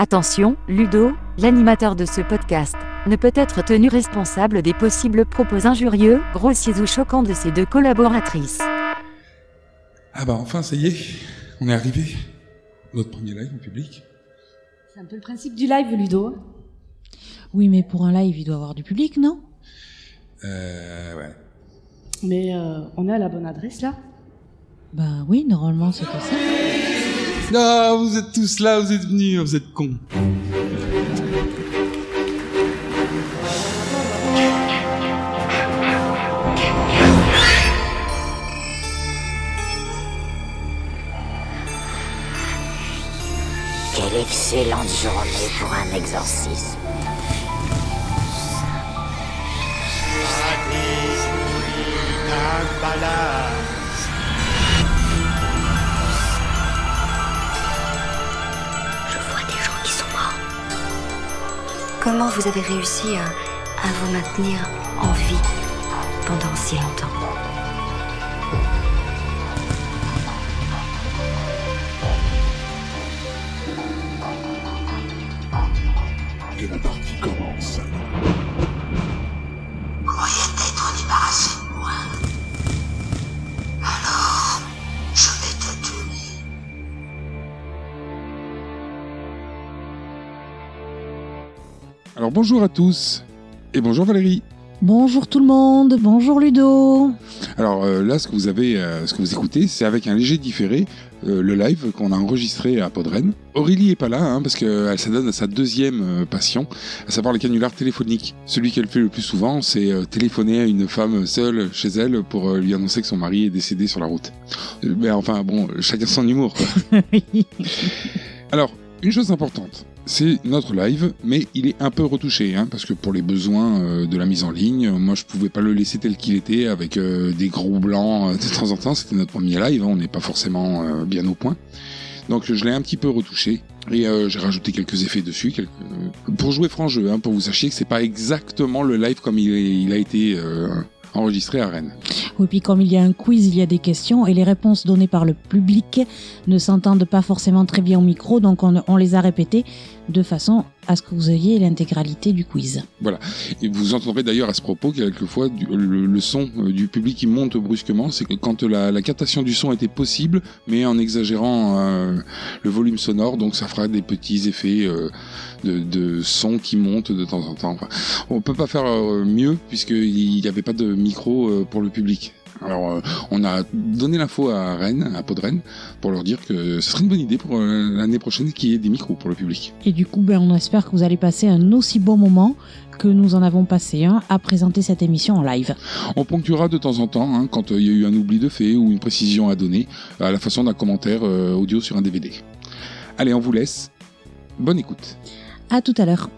Attention, Ludo, l'animateur de ce podcast, ne peut être tenu responsable des possibles propos injurieux, grossiers ou choquants de ses deux collaboratrices. Ah bah enfin, ça y est, on est arrivé. Notre premier live en public. C'est un peu le principe du live, Ludo. Oui, mais pour un live, il doit y avoir du public, non? Euh, ouais. Mais euh, on est à la bonne adresse là? Bah oui, normalement c'était ça. Non, vous êtes tous là, vous êtes venus, vous êtes cons. Quelle excellente journée pour un exorcisme. Comment vous avez réussi à, à vous maintenir en vie pendant si longtemps Alors bonjour à tous, et bonjour Valérie. Bonjour tout le monde, bonjour Ludo. Alors euh, là, ce que vous avez, euh, ce que vous écoutez, c'est avec un léger différé euh, le live qu'on a enregistré à Podren. Aurélie est pas là hein, parce qu'elle s'adonne à sa deuxième passion, à savoir le canular téléphonique. Celui qu'elle fait le plus souvent, c'est téléphoner à une femme seule chez elle pour lui annoncer que son mari est décédé sur la route. Mais enfin bon, chacun son humour. Quoi. Alors, une chose importante, c'est notre live, mais il est un peu retouché, hein, parce que pour les besoins euh, de la mise en ligne, moi je pouvais pas le laisser tel qu'il était, avec euh, des gros blancs euh, de temps en temps, c'était notre premier live, hein, on n'est pas forcément bien au point. Donc je l'ai un petit peu retouché, et j'ai rajouté quelques effets dessus, quelques... pour jouer franc jeu, hein, pour vous sachiez que c'est pas exactement le live comme il, a été enregistré à Rennes. Oui, puis comme il y a un quiz, il y a des questions et les réponses données par le public ne s'entendent pas forcément très bien au micro, donc on, on les a répétées de façon à ce que vous ayez l'intégralité du quiz. Et vous entendrez d'ailleurs à ce propos que quelquefois du- le, le son euh, du public qui monte brusquement, c'est que quand la, la captation du son était possible, mais en exagérant euh, le volume sonore, donc ça fera des petits effets euh, de, de son qui montent de temps en temps. Enfin, on peut pas faire mieux puisqu'il n'y avait pas de micro pour le public. Alors, euh, on a donné l'info à Rennes, à Podren, pour leur dire que ce serait une bonne idée pour euh, l'année prochaine qu'il y ait des micros pour le public. Et du coup, ben, on espère que vous allez passer un aussi bon moment que nous en avons passé un à présenter cette émission en live. On ponctuera de temps en temps, hein, quand euh, il y a eu un oubli de fait ou une précision à donner, à la façon d'un commentaire euh, audio sur un DVD. Allez, on vous laisse. Bonne écoute. À tout à l'heure.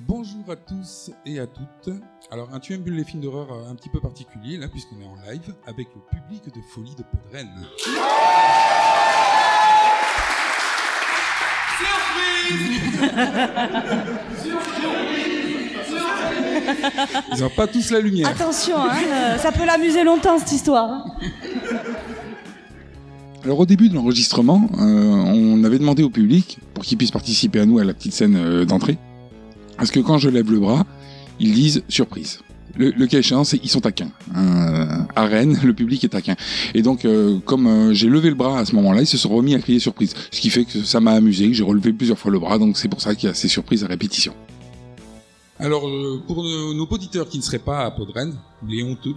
Bonjour à tous et à toutes. Alors, un tu aimes les films d'horreur euh, un petit peu particulier, là, puisqu'on est en live, avec le public de Folie de Podren. Ils n'ont pas tous la lumière. Attention, hein, euh, ça peut l'amuser longtemps cette histoire. hein. Alors au début de l'enregistrement, euh, on avait demandé au public, pour qu'il puisse participer à nous à la petite scène euh, d'entrée, parce que quand je lève le bras, ils disent surprise. Le, le cas échéant, c'est ils sont taquins. Euh, à Rennes, le public est taquin. Et donc, euh, comme euh, j'ai levé le bras à ce moment-là, ils se sont remis à crier surprise. Ce qui fait que ça m'a amusé, que j'ai relevé plusieurs fois le bras, donc c'est pour ça qu'il y a ces surprises à répétition. Alors, euh, pour nos, nos auditeurs qui ne seraient pas à Podren, les honteux,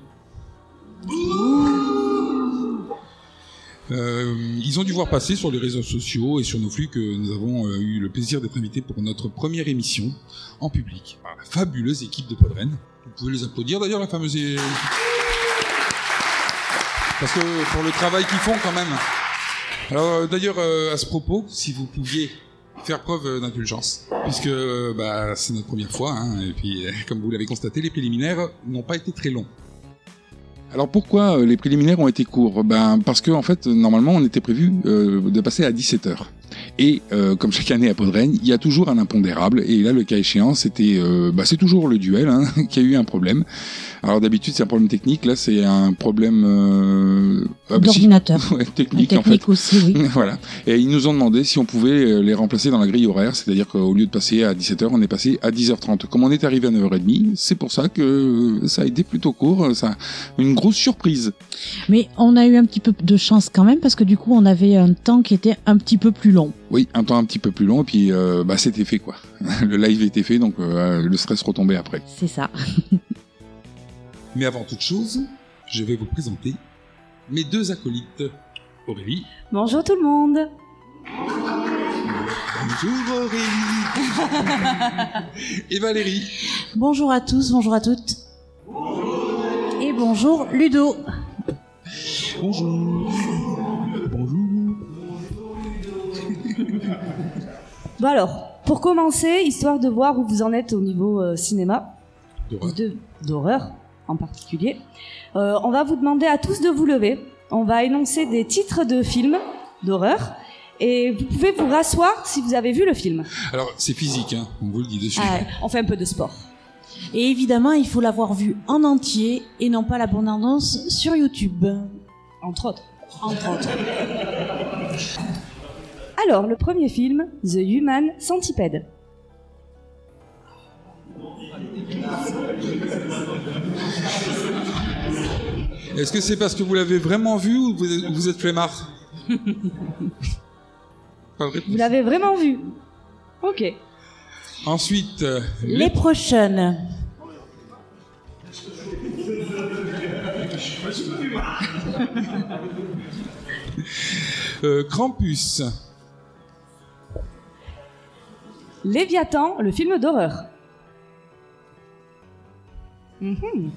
Euh, ils ont dû voir passer sur les réseaux sociaux et sur nos flux que nous avons euh, eu le plaisir d'être invités pour notre première émission en public par la fabuleuse équipe de Podren. Vous pouvez les applaudir d'ailleurs, la fameuse Parce que pour le travail qu'ils font quand même. Alors euh, d'ailleurs, euh, à ce propos, si vous pouviez faire preuve d'indulgence, puisque bah, c'est notre première fois, hein, et puis comme vous l'avez constaté, les préliminaires n'ont pas été très longs. Alors pourquoi euh, les préliminaires ont été courts? Ben parce que en fait normalement on était prévu euh, de passer à 17h. Et euh, comme chaque année à Podren, il y a toujours un impondérable. Et là, le cas échéant, c'était, euh, bah, c'est toujours le duel hein, qui a eu un problème. Alors d'habitude, c'est un problème technique. Là, c'est un problème euh, ah, bah, si. D'ordinateur. Ouais, technique, en fait. Technique aussi, oui. voilà. Et ils nous ont demandé si on pouvait euh, les remplacer dans la grille horaire, c'est-à-dire qu'au lieu de passer à 17h, on est passé à 10h30. Comme on est arrivé à 9h30, c'est pour ça que ça a été plutôt court, ça une grosse surprise. Mais on a eu un petit peu de chance quand même parce que du coup on avait un temps qui était un petit peu plus long. Oui, un temps un petit peu plus long et puis euh, bah c'était fait quoi. Le live était fait donc euh, le stress retombait après. C'est ça. Mais avant toute chose, je vais vous présenter mes deux acolytes. Aurélie. Bonjour tout le monde. Bonjour Aurélie. et Valérie. Bonjour à tous, bonjour à toutes. Et bonjour Ludo. Bonjour. Bonjour. Bon alors, pour commencer, histoire de voir où vous en êtes au niveau euh, cinéma, D'horreur. de- d'horreur en particulier, euh, on va vous demander à tous de vous lever. On va énoncer des titres de films d'horreur et vous pouvez vous rasseoir si vous avez vu le film. Alors c'est physique, hein, on vous le dit dessus. Ah, on fait un peu de sport. Et évidemment, il faut l'avoir vu en entier et non pas l'abondance sur YouTube. Entre autres. Entre autres. Alors, le premier film, The Human Centipede. Est-ce que c'est parce que vous l'avez vraiment vu ou vous êtes, vous êtes flemmard? Vous l'avez vraiment vu? Ok. Ensuite, euh, Les prochaines. euh, Krampus. Léviathan, le film d'horreur. Mhm.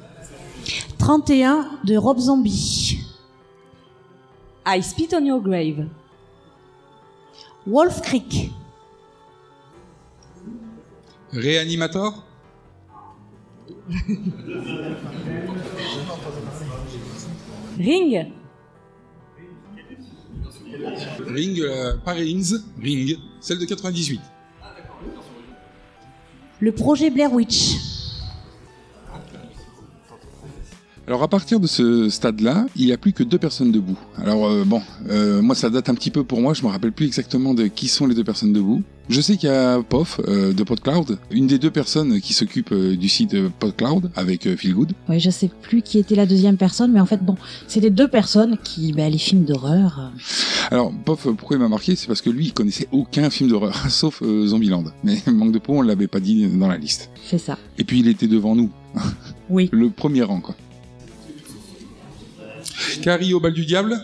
31 de Rob Zombie. I Spit on Your Grave. Wolf Creek. Réanimator? Ring. Ring, euh, pas Rings, Ring, celle de 98. Le projet Blair Witch. Alors à partir de ce stade-là, il n'y a plus que deux personnes debout. Alors euh, bon, euh, moi ça date un petit peu pour moi, je me rappelle plus exactement de qui sont les deux personnes debout. Je sais qu'il y a Pof euh, de PodCloud, une des deux personnes qui s'occupe euh, du site PodCloud avec euh, Feel Good. Oui, je sais plus qui était la deuxième personne, mais en fait, bon, c'était deux personnes qui, bah, les films d'horreur. Alors Pof, pourquoi il m'a marqué? C'est parce que lui, il connaissait aucun film d'horreur, sauf Zombieland. Mais manque de peau, on l'avait pas dit dans la liste. C'est ça. Et puis il était devant nous, Oui. le premier rang quoi. Carrie au bal du diable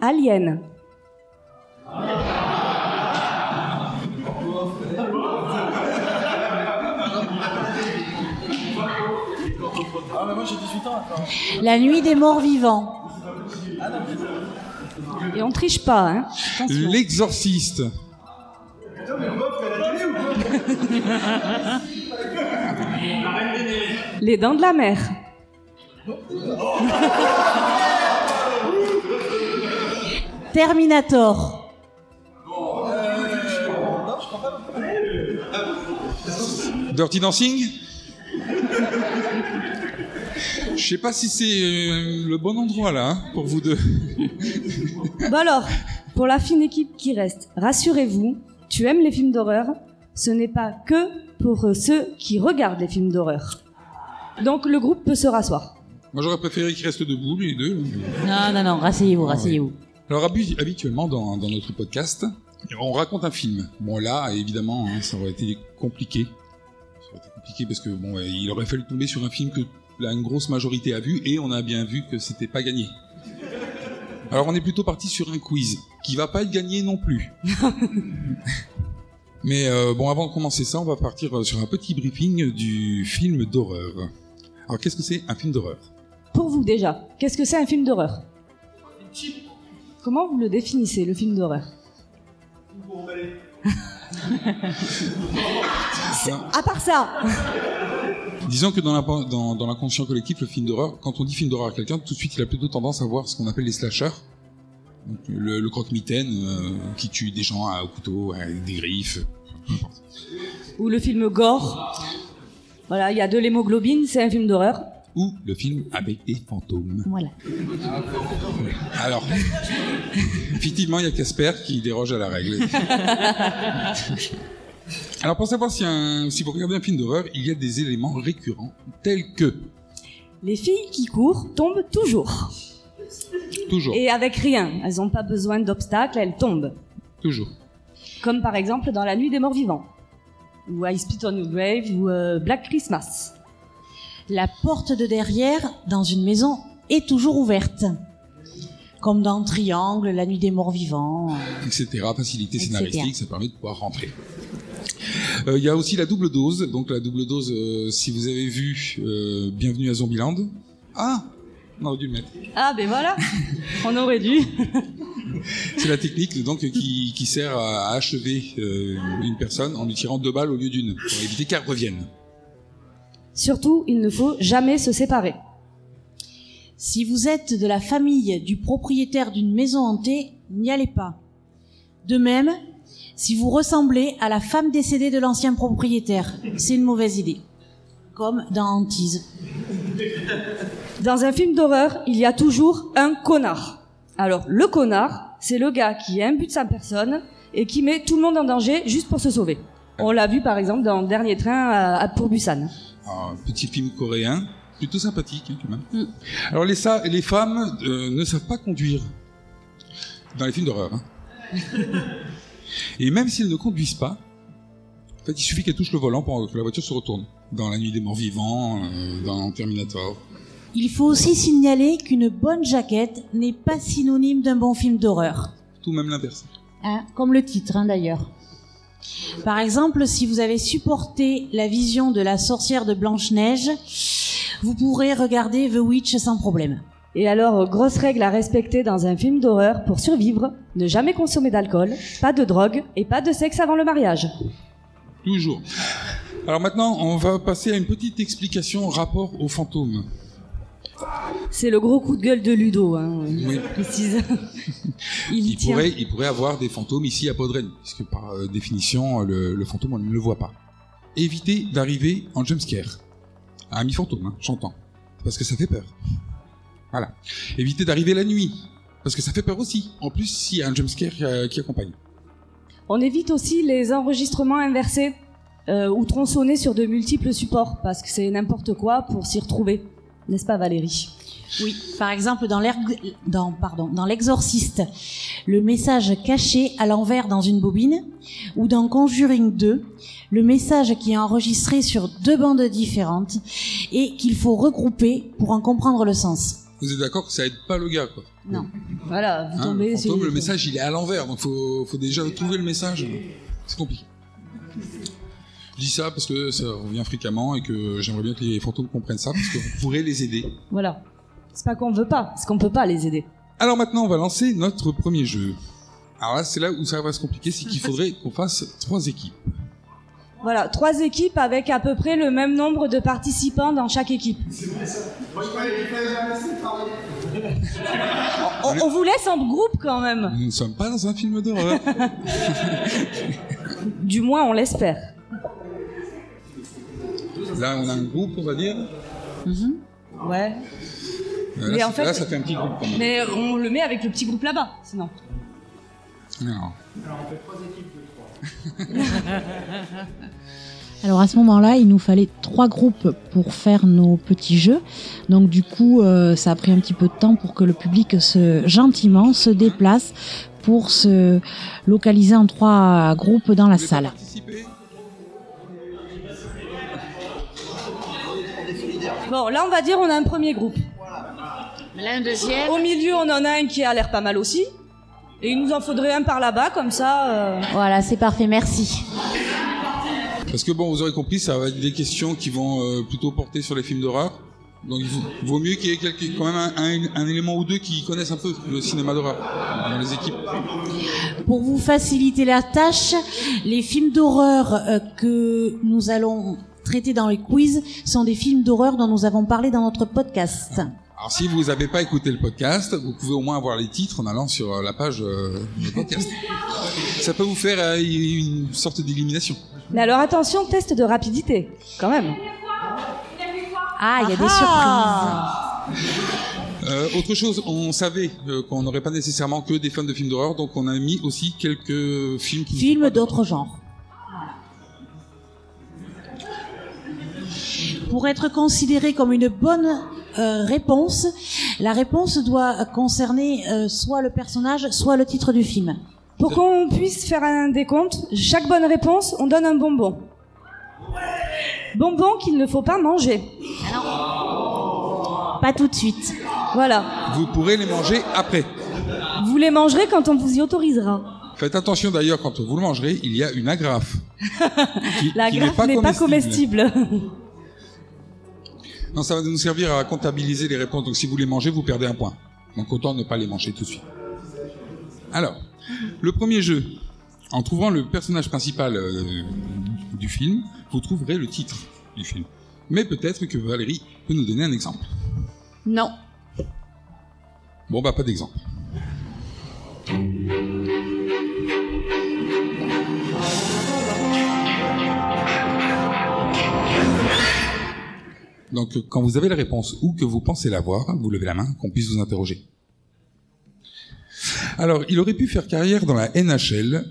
Alien. La nuit des morts vivants. Et on triche pas, hein. L'exorciste Les dents de la mer. Terminator. Dirty Dancing Je sais pas si c'est euh, le bon endroit là hein, pour vous deux. Bon alors, pour la fine équipe qui reste, rassurez-vous, tu aimes les films d'horreur, ce n'est pas que pour euh, ceux qui regardent les films d'horreur. Donc le groupe peut se rasseoir. Moi j'aurais préféré qu'ils restent debout les deux. Non, non, non, rasseyez-vous, rasseyez-vous. Alors habi- habituellement dans, dans notre podcast, on raconte un film. Bon là évidemment hein, ça aurait été compliqué. Ça aurait été compliqué parce que bon il aurait fallu tomber sur un film que la une grosse majorité a vu et on a bien vu que c'était pas gagné. Alors on est plutôt parti sur un quiz qui va pas être gagné non plus. Mais euh, bon, avant de commencer ça, on va partir euh, sur un petit briefing du film d'horreur. Alors, qu'est-ce que c'est un film d'horreur? Pour vous déjà, qu'est-ce que c'est un film d'horreur? Comment vous le définissez, le film d'horreur? À part ça, Disons que dans la- dans- dans l'inconscient collectif, le film d'horreur, quand on dit film d'horreur à quelqu'un, tout de suite, il a plutôt tendance à voir ce qu'on appelle les slashers. Donc, le, le croque-mitaine euh, qui tue des gens à- au couteau, avec des griffes, peu importe. Ou le film Gore. Voilà, il y a de l'hémoglobine, c'est un film d'horreur. Ou le film avec des fantômes. Voilà. Alors, effectivement, il y a Casper qui déroge à la règle. Alors, pour savoir si, un- si vous regardez un film d'horreur, il y a des éléments récurrents tels que, Les filles qui courent tombent toujours. toujours, Et avec rien. Elles n'ont pas besoin d'obstacles, elles tombent. toujours, Comme par exemple dans La Nuit des Morts Vivants. Ou I Spit on Your Grave, ou euh, Black Christmas. La porte de derrière dans une maison est toujours ouverte. Comme dans Triangle, La nuit des morts vivants. etc. Facilité Etc. scénaristique, ça permet de pouvoir rentrer. Euh, Il y a aussi la double dose. Donc la double dose, euh, si vous avez vu euh, Bienvenue à Zombieland. Ah on aurait dû le mettre. Ah ben voilà, on aurait dû. C'est la technique donc qui, qui sert à, achever euh, une personne en lui tirant deux balles au lieu d'une, pour éviter qu'elle revienne. Surtout, il ne faut jamais se séparer. Si vous êtes de la famille du propriétaire d'une maison hantée, n'y allez pas. De même, si vous ressemblez à la femme décédée de l'ancien propriétaire, c'est une mauvaise idée. Comme dans Hantise. Dans un film d'horreur, il y a toujours un connard. Alors, le connard, c'est le gars qui imbute sa personne et qui met tout le monde en danger juste pour se sauver. On l'a vu par exemple dans Dernier train à, à pour Busan. Un petit film coréen, plutôt sympathique hein, quand même. Alors les, sa- les femmes euh, ne savent pas conduire dans les films d'horreur. hein. Et même s'ils ne conduisent pas, en fait, il suffit qu'elles touchent le volant pour que la voiture se retourne. Dans La Nuit des Morts Vivants, euh, dans Terminator. Il faut aussi signaler qu'une bonne jaquette n'est pas synonyme d'un bon film d'horreur. Tout même l'inverse. Hein, comme le titre hein, d'ailleurs. Par exemple, si vous avez supporté la vision de la sorcière de Blanche-Neige, vous pourrez regarder The Witch sans problème. Et alors, grosse règle à respecter dans un film d'horreur pour survivre, ne jamais consommer d'alcool, pas de drogue et pas de sexe avant le mariage. Toujours. Alors maintenant, on va passer à une petite explication rapport aux fantômes. C'est le gros coup de gueule de Ludo, hein, Oui. il pourrait, il pourrait avoir des fantômes ici à Podren, puisque par euh, définition, le, le fantôme, on ne le voit pas. Évitez d'arriver en jumpscare. Un mi-fantôme, hein, j'entends. Parce que ça fait peur. Voilà. Évitez d'arriver la nuit. Parce que ça fait peur aussi. En plus, s'il y a un jumpscare qui, euh, qui accompagne. On évite aussi les enregistrements inversés euh, ou tronçonnés sur de multiples supports, parce que c'est n'importe quoi pour s'y retrouver. N'est-ce pas Valérie? Oui, par exemple dans l'erg- dans pardon, dans l'exorciste, le message caché à l'envers dans une bobine ou dans Conjuring 2, le message qui est enregistré sur deux bandes différentes et qu'il faut regrouper pour en comprendre le sens. Vous êtes d'accord que ça aide pas le gars, quoi? Non. Voilà, vous Hein, tombez le fantôme, le message, il est à l'envers, donc faut, faut déjà trouver le message. C'est compliqué. Je dis ça parce que ça revient fréquemment et que j'aimerais bien que les fantômes comprennent ça, parce que vous pourrez les aider. Voilà. C'est pas qu'on veut pas, c'est qu'on peut pas les aider. Alors maintenant, on va lancer notre premier jeu. Alors là, c'est là où ça va se compliquer, c'est qu'il faudrait qu'on fasse trois équipes. Voilà, trois équipes avec à peu près le même nombre de participants dans chaque équipe. On, on vous laisse en groupe quand même. Nous ne sommes pas dans un film d'horreur. Du moins, on l'espère. Là, on a un groupe, on va dire. Ouais. Euh, Mais Là, en c'est- fait- là, ça fait un petit groupe quand même. Mais on le met avec le petit groupe là-bas, sinon. Alors, Alors à ce moment-là, il nous fallait trois groupes pour faire nos petits jeux. Donc du coup, euh, ça a pris un petit peu de temps pour que le public se gentiment se déplace pour se localiser en trois groupes dans la vous salle. participer? Bon, là, on va dire on a un premier groupe. Là, un deuxième. Au milieu, on en a un qui a l'air pas mal aussi. Et il nous en faudrait un par là-bas, comme ça. euh, Voilà, c'est parfait, merci. Parce que bon, vous aurez compris, ça va être des questions qui vont euh, plutôt porter sur les films d'horreur. Donc il vaut, vaut mieux qu'il y ait quelqu'un- quand même un, un- un élément ou deux qui connaissent un peu le cinéma d'horreur dans les équipes. Pour vous faciliter la tâche, les films d'horreur euh, que nous allons traiter dans les quiz sont des films d'horreur dont nous avons parlé dans notre podcast. Alors si vous n'avez pas écouté le podcast, vous pouvez au moins avoir les titres en allant sur euh, la page euh, du podcast. Ça peut vous faire euh, une sorte d'élimination. Mais alors attention, test de rapidité, quand même. Ah, il y a des surprises. Euh, autre chose, on savait euh, qu'on n'aurait pas nécessairement que des fans de films d'horreur, donc on a mis aussi quelques films qui... Films d'autres genres. Pour être considéré comme une bonne euh, réponse, la réponse doit concerner euh, soit le personnage, soit le titre du film. Pour qu'on puisse faire un décompte, chaque bonne réponse, on donne un bonbon. Bonbon qu'il ne faut pas manger. Pas tout de suite. Voilà. Vous pourrez les manger après. Vous les mangerez quand on vous y autorisera. Faites attention d'ailleurs, quand vous le mangerez, il y a une agrafe. qui- La qui graffe n'est pas comestible. Non, ça va nous servir à comptabiliser les réponses. Donc si vous les mangez, vous perdez un point. Donc autant ne pas les manger tout de suite. Alors, le premier jeu. En trouvant le personnage principal euh, du film, vous trouverez le titre du film. Mais peut-être que Valérie peut nous donner un exemple. Non. Bon, bah pas d'exemple. Donc, quand vous avez la réponse ou que vous pensez l'avoir, vous levez la main, qu'on puisse vous interroger. Alors, il aurait pu faire carrière dans la NHL,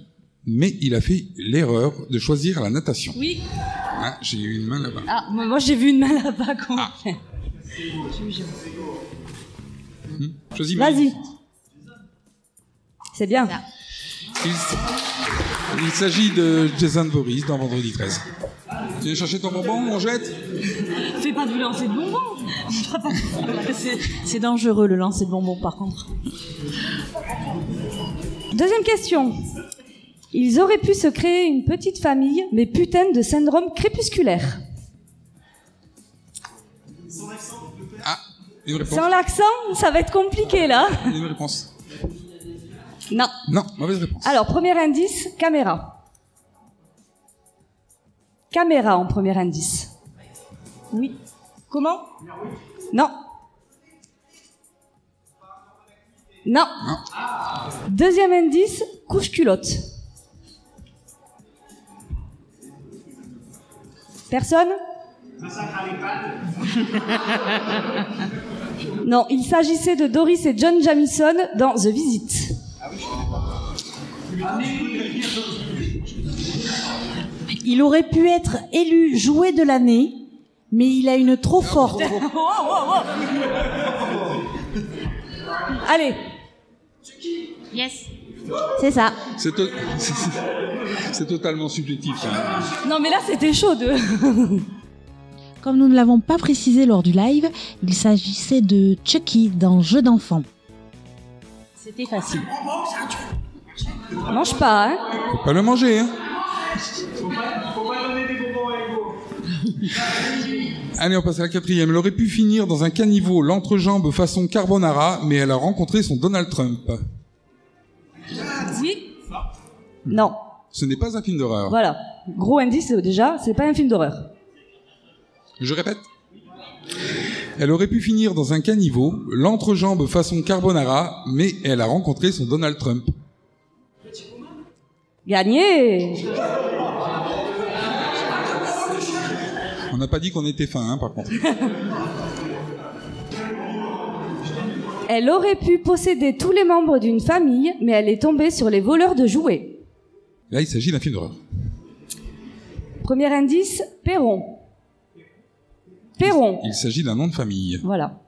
mais il a fait l'erreur de choisir la natation. Oui. Ah, j'ai eu une main là-bas. Ah, moi j'ai vu une main là-bas. comment Ah. faire Hmm Choisis Vas-y. C'est bien. Il s'agit de Jason Boris dans Vendredi 13. Tu viens chercher ton bonbon, on jette Fais pas de lancer de bonbons. C'est- dangereux le lancer de bonbons par contre. Deuxième question. Ils auraient pu se créer une petite famille, mais putain de syndrome crépusculaire. Ah. Sans l'accent, ça va être compliqué là. Une réponse. Non. Non, mauvaise réponse. Alors, premier indice, caméra. Caméra en premier indice. Oui. Comment? Non. Non. Deuxième indice, couche culotte. Personne? Non, il s'agissait de Doris et John Jamison dans The Visit. Il aurait pu être élu jouet de l'année, mais il a une trop forte. Allez, Yes. C'est ça. C'est to- c'est- c'est- c'est totalement subjectif. ça. non mais là c'était chaud de... Comme nous ne l'avons pas précisé lors du live, il s'agissait de Chucky dans Jeu d'enfant. C'était facile. Mange pas, hein? Faut pas le manger, hein Allez, on passe à la quatrième. Elle aurait pu finir dans un caniveau, l'entrejambe façon carbonara, mais elle a rencontré son Donald Trump. Oui Non, Ce n'est pas un film d'horreur. voilà. Gros indice déjà, c'est pas un film d'horreur. Je répète. Elle aurait pu finir dans un caniveau, l'entrejambe façon carbonara, mais elle a rencontré son Donald Trump. Gagné On n'a pas dit qu'on était fin, hein, par contre. Elle aurait pu posséder tous les membres d'une famille, mais elle est tombée sur les voleurs de jouets. Là, il s'agit d'un film d'horreur. Premier indice, Perron. Perron, Il s'agit d'un nom de famille. voilà.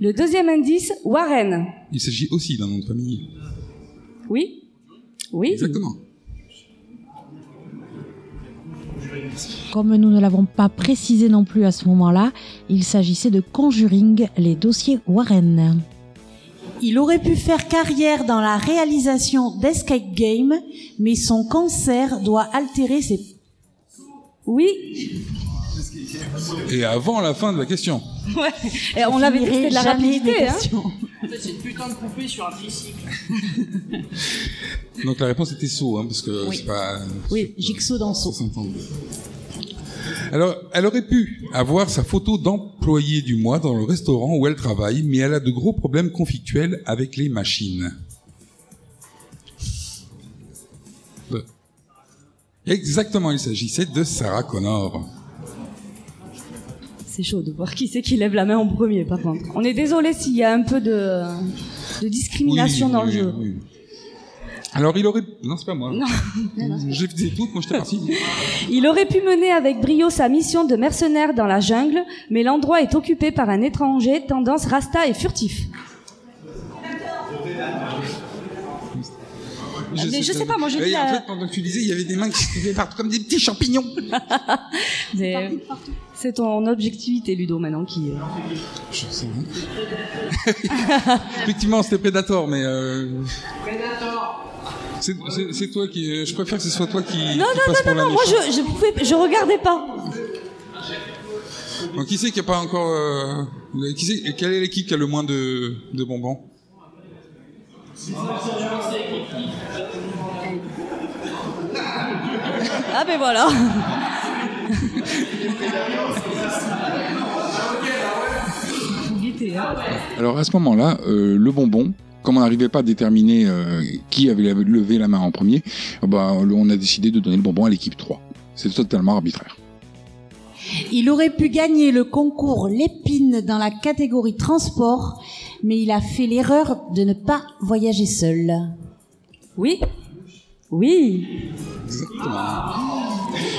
Le deuxième indice, Warren. Il s'agit aussi d'un nom de famille. Oui Oui Exactement. Comme nous ne l'avons pas précisé non plus à ce moment-là, il s'agissait de Conjuring, les dossiers Warren. Il aurait pu faire carrière dans la réalisation d'Escape Game, mais son cancer doit altérer ses... Oui Et avant la fin de la question. Ouais. Et on avait dit c'était de la rapidité, hein. C'est une putain de poupée sur un tricycle. Donc la réponse était saut, hein, parce que Oui. c'est pas. Oui, Jigsaw dans s'entend. Alors, elle aurait pu avoir sa photo d'employé du mois dans le restaurant où elle travaille, mais elle a de gros problèmes conflictuels avec les machines. Exactement, il s'agissait de Sarah Connor. C'est chaud de voir qui c'est qui lève la main en premier, par contre. On est désolé s'il y a un peu de, de discrimination Oui, dans le jeu. oui. Alors, il aurait... Non, c'est pas moi. Non. J'ai fait tout, moi j'étais parti. Il aurait pu mener avec brio sa mission de mercenaire dans la jungle, mais l'endroit est occupé par un étranger, tendance rasta et furtif. Mais je sais pas, moi, j'ai dit En la- fait, pendant que tu disais, il y avait des mains qui se partout comme des petits champignons. C'est- C'est ton objectivité, Ludo, maintenant qui. euh, Je sais. Effectivement, c'était Predator, mais. Euh... C'est- C'est c'est toi qui. euh, Je préfère que ce soit toi qui. Non, qui non, passe non, pour non, non, moi je, je pouvais, je regardais pas. Donc, qui c'est qui a pas encore. euh, Qui c'est Quelle est l'équipe qui a le moins de, de bonbons? Ah ben voilà. Alors à ce moment-là, euh, le bonbon, comme on n'arrivait pas à déterminer euh, qui avait levé la main en premier, euh, bah, on a décidé de donner le bonbon à l'équipe 3. C'est totalement arbitraire. Il aurait pu gagner le concours Lépine dans la catégorie transport, mais il a fait l'erreur de ne pas voyager seul. Oui. Oui.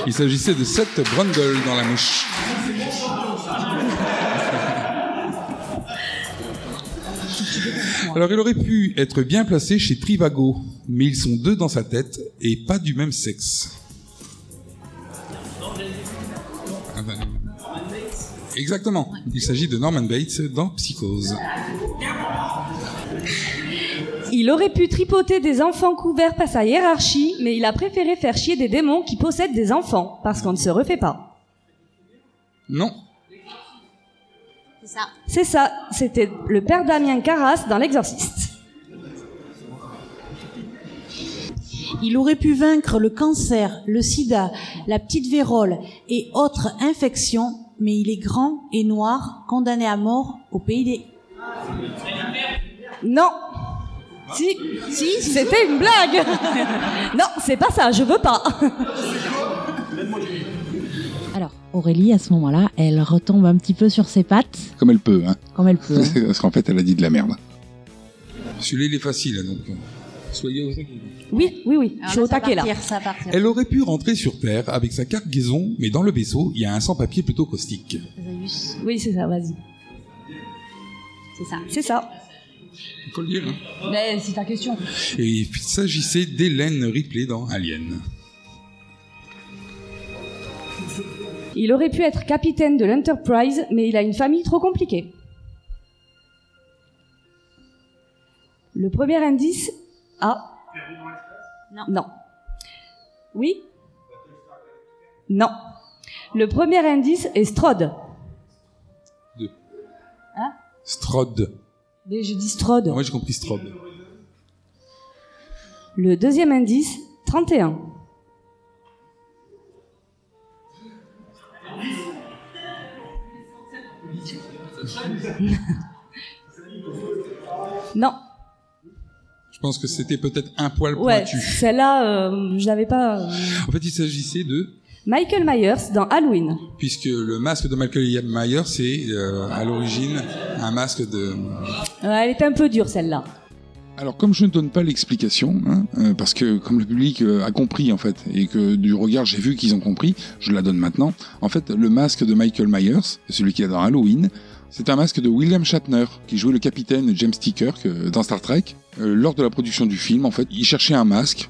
Il s'agissait de Seth Brundle dans la mouche. Alors, il aurait pu être bien placé chez Trivago, mais ils sont deux dans sa tête et pas du même sexe. Exactement. Il s'agit de Norman Bates dans Psychose. Il aurait pu tripoter des enfants couverts par sa hiérarchie, mais il a préféré faire chier des démons qui possèdent des enfants, parce qu'on ne se refait pas. Non. C'est ça. C'est ça, c'était le père Damien Carras dans L'Exorciste. Il aurait pu vaincre le cancer, le sida, la petite vérole et autres infections, mais il est grand et noir, condamné à mort au pays des... Non. Si, si, c'était une blague. non, c'est pas ça, je veux pas. Alors, Aurélie, à ce moment-là, elle retombe un petit peu sur ses pattes, Comme elle peut, hein. comme elle peut. hein. Parce qu'en fait, elle a dit de la merde. Celui-là, il est facile, donc euh, soyez au. Oui, oui, oui, je suis au taquet là. Ça. Elle aurait pu rentrer sur Terre avec sa cargaison, mais dans le vaisseau, il y a un sans-papier plutôt caustique. Oui, c'est ça, vas-y. C'est ça. C'est ça. Il faut le dire. hein. Mais c'est ta question. Et il s'agissait d'Hélène Ripley dans Alien. Il aurait pu être capitaine de l'Enterprise, mais il a une famille trop compliquée. Le premier indice Ah. Non. Non. Oui Non. Le premier indice est Strode. Deux. Hein? Strode. Mais je dis Strode. Moi, j'ai compris Strode. Le deuxième indice, 31. Non, pense que c'était peut-être un poil ouais, pointu. celle-là, euh, je l'avais pas. euh. En fait, il s'agissait de... Michael Myers dans Halloween. Puisque le masque de Michael Myers, c'est euh, à l'origine un masque de... Elle était un peu dure celle-là. Alors comme je ne donne pas l'explication, hein, euh, parce que comme le public euh, a compris en fait, et que du regard j'ai vu qu'ils ont compris, je la donne maintenant. En fait, le masque de Michael Myers, celui qui est dans Halloween, c'est un masque de William Shatner, qui jouait le capitaine James T. Kirk euh, dans Star Trek. Euh, lors de la production du film, en fait, ils cherchaient un masque.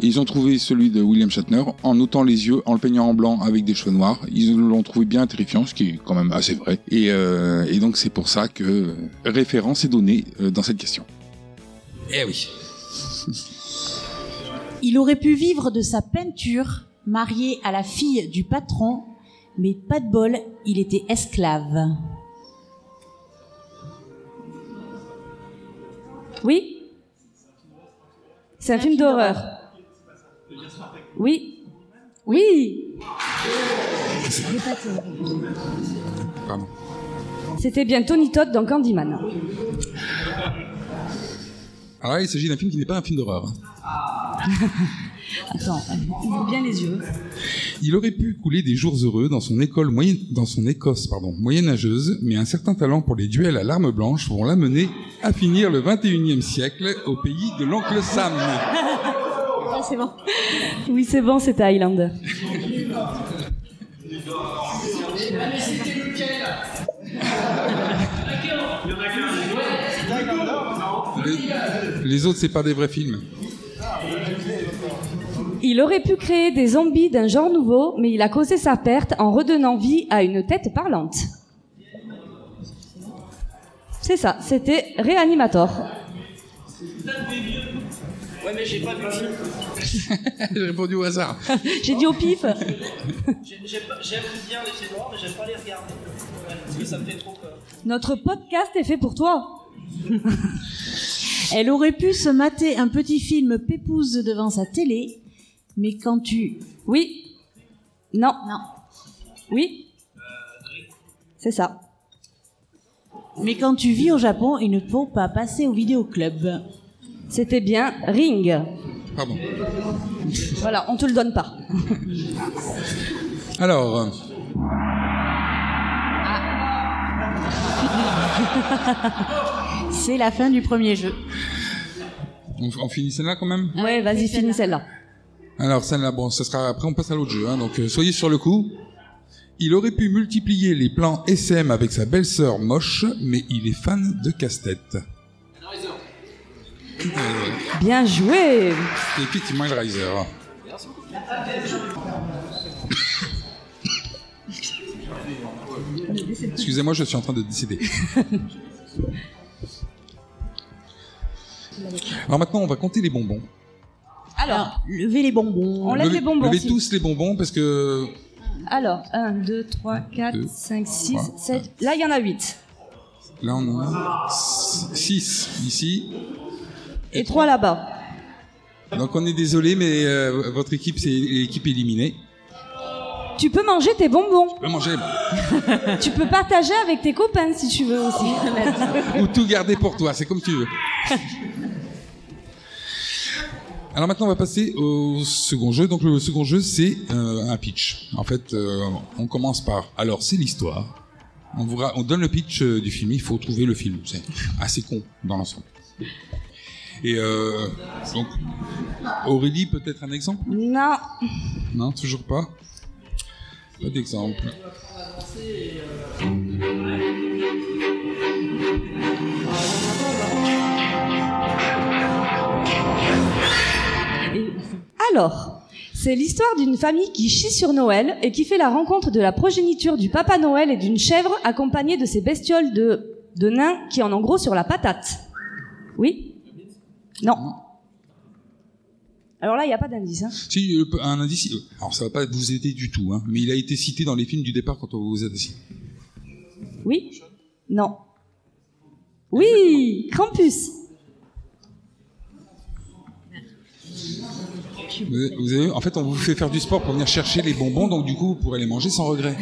Et ils ont trouvé celui de William Shatner en ôtant les yeux, en le peignant en blanc avec des cheveux noirs. Ils l'ont trouvé bien terrifiant, ce qui est quand même assez vrai. Et, euh, et donc c'est pour ça que référence est donnée euh, dans cette question. Eh oui. Il aurait pu vivre de sa peinture, marié à la fille du patron, mais pas de bol, il était esclave. Oui? C'est un film d'horreur. Oui Oui Pardon. C'était bien Tony Todd dans Candyman. Alors là, il s'agit d'un film qui n'est pas un film d'horreur. Attends, ouvre bien les yeux. Il aurait pu couler des jours heureux dans son école moyenne, dans son Écosse pardon, moyenâgeuse, mais un certain talent pour les duels à l'arme blanche vont l'amener à finir le 21e siècle au pays de l'oncle Sam. Ah, c'est bon. Oui, c'est bon, c'était Highlander. Les, les autres, c'est pas des vrais films. Il aurait pu créer des zombies d'un genre nouveau, mais il a causé sa perte en redonnant vie à une tête parlante. C'est ça, c'était Reanimator. Ouais, mais j'ai pas vu le film. J'ai répondu au hasard. J'ai dit au pif. J'aime bien les films noirs, mais j'aime pas les regarder. Parce que ça me fait trop peur. Notre podcast est fait pour toi. Elle aurait pu se mater un petit film pépouze devant sa télé, mais quand tu... Oui. Non. Non. Oui. C'est ça. Mais quand tu vis au Japon, il ne faut pas passer au vidéoclub. C'était bien Ring. Pardon. Voilà, on te le donne pas. Alors, euh, C'est la fin du premier jeu. on, on finit celle-là quand même? Ouais, vas-y, finis celle-là. Alors celle-là, bon, ça sera après on passe à l'autre jeu, hein, donc euh, soyez sur le coup. Il aurait pu multiplier les plans SM avec sa belle-sœur moche, mais il est fan de casse-tête. Euh, Bien joué. C'est effectivement Hellraiser. Excusez-moi, je suis en train de décider. Alors maintenant, on va compter les bonbons. Alors, levez les bonbons. On lève levez, les bonbons. levez s'il- tous les bonbons parce que Alors, 1, 2, 3, 4, Deux, 5, 6, trois, 7. Là, il y en a 8. là on en a 6 ici. Et 3 là-bas. Donc on est désolé, mais euh, votre équipe c'est l'équipe éliminée. Tu peux manger tes bonbons. Tu peux manger tu peux partager avec tes copains si tu veux aussi. ou tout garder pour toi, c'est comme tu veux. Alors maintenant, on va passer au second jeu. Donc le second jeu, c'est euh, un pitch. En fait, euh, on commence par. Alors, c'est l'histoire. On, vous ra- on donne le pitch euh, du film. Il faut trouver le film. C'est assez con dans l'ensemble. Et euh, donc, Aurélie, peut-être un exemple? Non. Non, toujours pas. Pas d'exemple. Alors, c'est l'histoire d'une famille qui chie sur Noël et qui fait la rencontre de la progéniture du Papa Noël et d'une chèvre accompagnée de ces bestioles de, de nains qui en ont gros sur la patate. Oui? Non. Alors là, il n'y a pas d'indice. Hein. Si, euh, un indice. euh, Alors, ça va pas vous aider du tout, hein, mais il a été cité dans les films du départ quand on vous a assis. Oui? Non. Oui Krampus Vous vous avez, en fait, on vous fait faire du sport pour venir chercher les bonbons, donc du coup, vous pourrez les manger sans regret.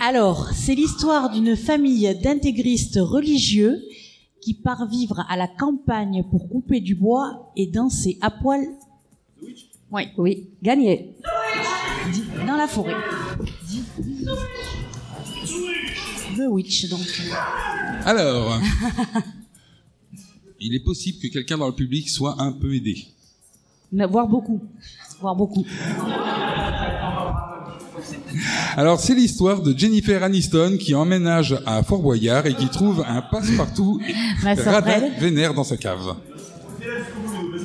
Alors, c'est l'histoire d'une famille d'intégristes religieux qui part vivre à la campagne pour couper du bois et danser à poil. Oui, Oui, gagné. dans la forêt. The Witch, donc. Alors, il est possible que quelqu'un dans le public soit un peu aidé. Voire beaucoup. Voire beaucoup. Alors, c'est l'histoire de Jennifer Aniston qui emménage à Fort Boyard et qui trouve un passe-partout radin vénère dans sa cave.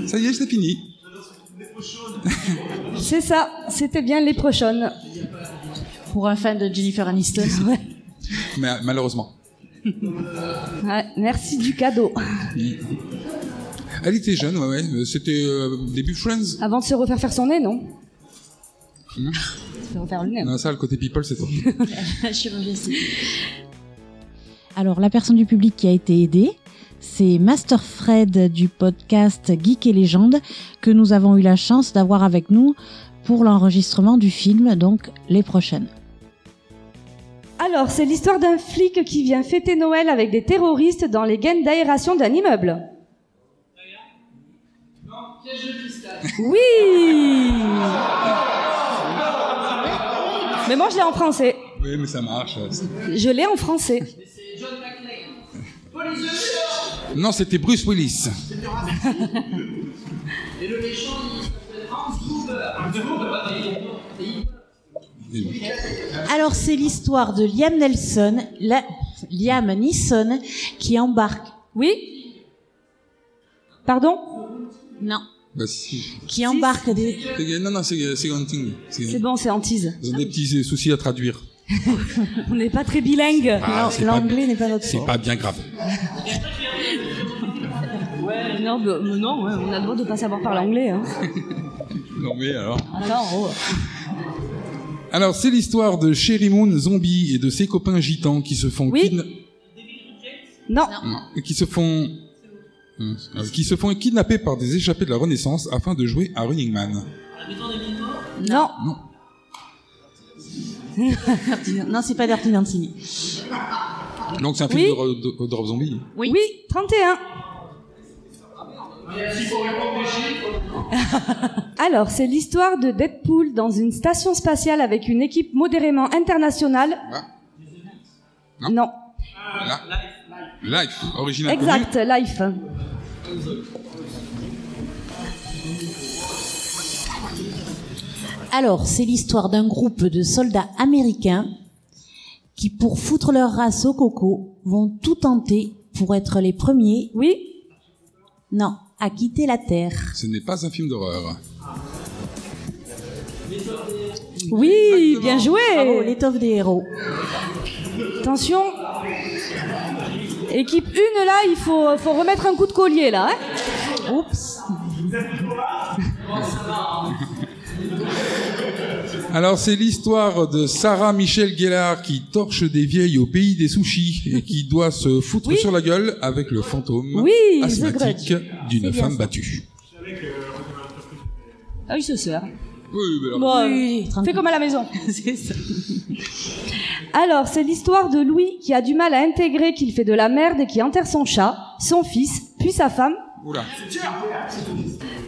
Ça y est, c'est fini. C'est ça, c'était bien les prochaines. Pour un fan de Jennifer Aniston. Mais malheureusement. Ouais, merci du cadeau. Elle était jeune, ouais, ouais. C'était euh, début Friends. Avant de se refaire faire son nez, non Hmm. Se refaire le nez. Non, ça, le côté people, c'est toi. Chirurgie esthétique. Alors, la personne du public qui a été aidée, c'est Master Fred du podcast Geek et Légende que nous avons eu la chance d'avoir avec nous pour l'enregistrement du film, donc les prochaines. Alors, c'est l'histoire d'un flic qui vient fêter Noël avec des terroristes dans les gaines d'aération d'un immeuble. Oui Mais moi, je l'ai en français. Oui, mais ça marche. Je l'ai en français. Non, c'était Bruce Willis. Et le méchant, il s'appelle Hans Gruber. Alors c'est l'histoire de Liam Nelson, la- Liam Neeson, qui embarque. Oui Pardon? Non. Bah, si. Qui embarque des. Non, non, c'est c'est bon, c'est Antise. Ils ont des petits soucis à traduire. On n'est pas très bilingue. Ah, L'anglais n'est pas notre C'est pas bien grave. Ouais, non, bah, mais non, ouais, on a le droit de pas savoir parler anglais. Hein. Non, mais alors. Attends, oh. Alors, c'est l'histoire de Sherry Moon Zombie et de ses copains gitans qui se font kidna- Non. Non, qui se font euh, qui se font kidnapper par des échappés de la Renaissance afin de jouer à Running Man. Non. Non. non, c'est pas Dirty Dancing. Donc c'est un film Oui. de, de, de Rob Zombie. Oui. 31. Alors, c'est l'histoire de Deadpool dans une station spatiale avec une équipe modérément internationale. Non. Là. Life, original. Exact, Life. Alors, c'est l'histoire d'un groupe de soldats américains qui, pour foutre leur race au coco, vont tout tenter pour être les premiers. Oui. Non, à quitter la Terre. Ce n'est pas un film d'horreur. Oui, bien joué. L'étoffe des héros. Attention. Équipe 1, là, il faut, faut remettre un coup de collier, là. hein. Oups. Alors c'est l'histoire de Sarah Michelle Gellar qui torche des vieilles au pays des sushis et qui doit se foutre sur la gueule avec le fantôme Oui, asthmatique d'une C'est femme ça. battue. Ah oui, ce sert. Oui, mais alors- Bon, Oui, fais comme à la maison. Alors, c'est l'histoire de Louis qui a du mal à intégrer qu'il fait de la merde et qui enterre son chat, son fils, puis sa femme Oula.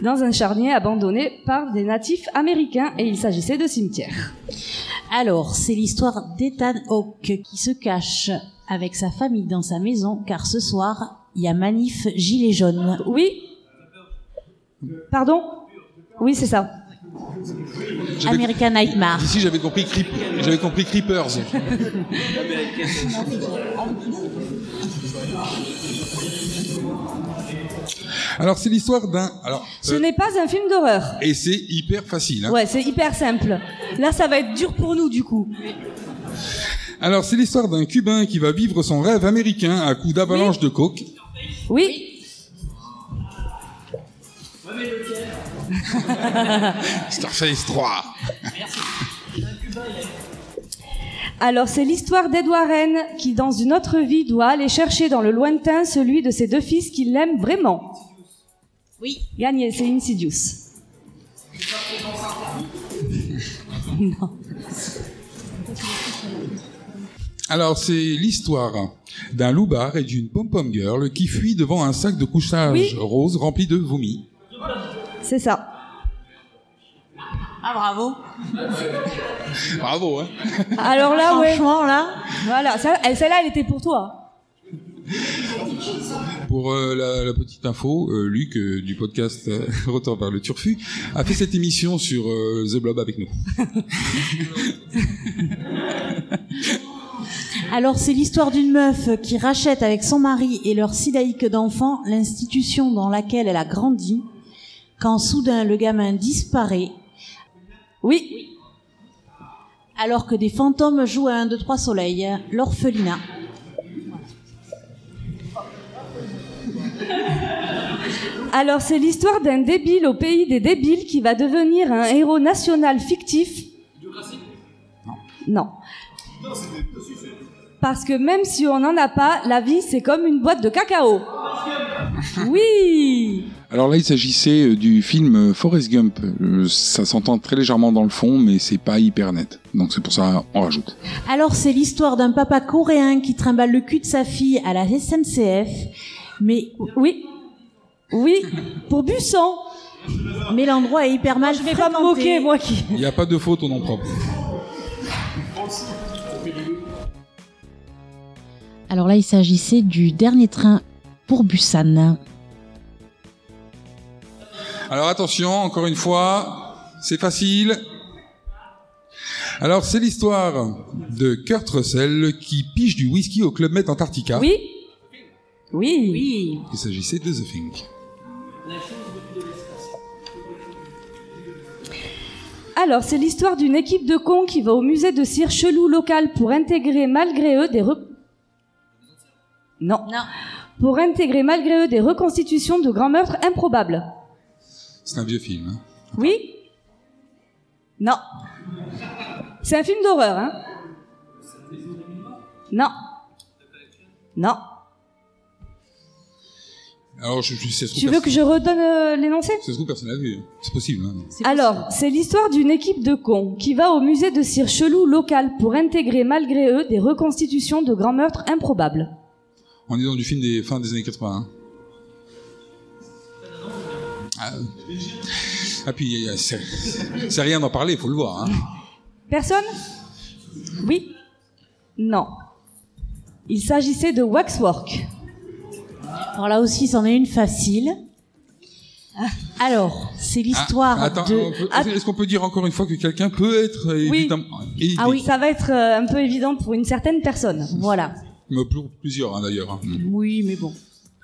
dans un charnier abandonné par des natifs américains et il s'agissait de cimetière. Alors, c'est l'histoire d'Ethan Hawke qui se cache avec sa famille dans sa maison car ce soir, il y a manif gilet jaune. Oui Pardon? Oui, c'est ça. American Nightmare. Ici j'avais compris, Creep- j'avais compris Creepers. Alors c'est l'histoire d'un. Alors Ce euh, n'est pas un film d'horreur. et c'est hyper facile. hein. Ouais, c'est hyper simple. Là, ça va être dur pour nous, du coup. Alors c'est l'histoire d'un Cubain qui va vivre son rêve américain à coup d'avalanche de coke. Oui Starface 3. Alors, c'est l'histoire d'Ed Warren qui, dans une autre vie, doit aller chercher dans le lointain celui de ses deux fils qu'il aime vraiment. Oui. Gagné, c'est Insidious. non. Alors c'est l'histoire d'un loupard et d'une pom-pom girl qui fuit devant un sac de couchage Oui. rose rempli de vomi. C'est ça. Ah, bravo. Bravo, hein Alors là, ouais. Franchement, là. Voilà, celle-là, elle était pour toi. Pour euh, la, la petite info, euh, Luc euh, du podcast Retour vers le Turfu a fait cette émission sur euh, The Blob avec nous. Alors, c'est l'histoire d'une meuf qui rachète avec son mari et leur sidaïque d'enfant l'institution dans laquelle elle a grandi, quand soudain le gamin disparaît. Oui. Alors que des fantômes jouent à un, deux, trois soleils, l'orphelinat. Alors, c'est l'histoire d'un débile au pays des débiles qui va devenir un héros national fictif. Non. Parce que même si on n'en a pas, la vie, c'est comme une boîte de cacao. Oui Alors là, il s'agissait euh, du film euh, Forrest Gump. Euh, ça s'entend très légèrement dans le fond, mais c'est pas hyper net. Donc c'est pour ça on rajoute. Alors c'est l'histoire d'un papa coréen qui trimballe le cul de sa fille à la SNCF, mais oui, oui, pour Bussan. Mais l'endroit est hyper mal Je vais pas me moquer, moi qui. Il n'y a pas de faute au nom propre. Alors là, il s'agissait du dernier train pour Busan. Alors attention, encore une fois, c'est facile. Alors c'est l'histoire de Kurt Russell qui pige du whisky au Club Med Antarctica. Oui. Oui. Oui. Il s'agissait de The Thing. Alors, c'est l'histoire d'une équipe de cons qui va au musée de cire chelou local pour intégrer malgré eux des re... Non. Non. Pour intégrer malgré eux des reconstitutions de grands meurtres improbables. C'est un vieux film. hein. Oui Non. C'est un film d'horreur, hein Non. Non. Alors je, je, ça se trouve, Tu veux que je redonne euh, l'énoncé? Se trouve, personne n'a vu. C'est possible. hein. Alors, c'est l'histoire d'une équipe de cons qui va au musée de cire chelou local pour intégrer malgré eux des reconstitutions de grands meurtres improbables. On est dans du film des fins des années 80. hein. Ah, ah puis euh, c'est rien d'en parler, il faut le voir. hein. Personne? Oui? Non. Il s'agissait de Waxwork. Alors là aussi, c'en est une facile. Alors, c'est l'histoire Ah, attends, de... est-ce qu'on peut dire encore une fois que quelqu'un peut être euh, Oui. évidemment et- Ah oui, ça va être euh, un peu évident pour une certaine personne. Voilà. mais pour plusieurs hein, d'ailleurs. hein. Oui, mais bon.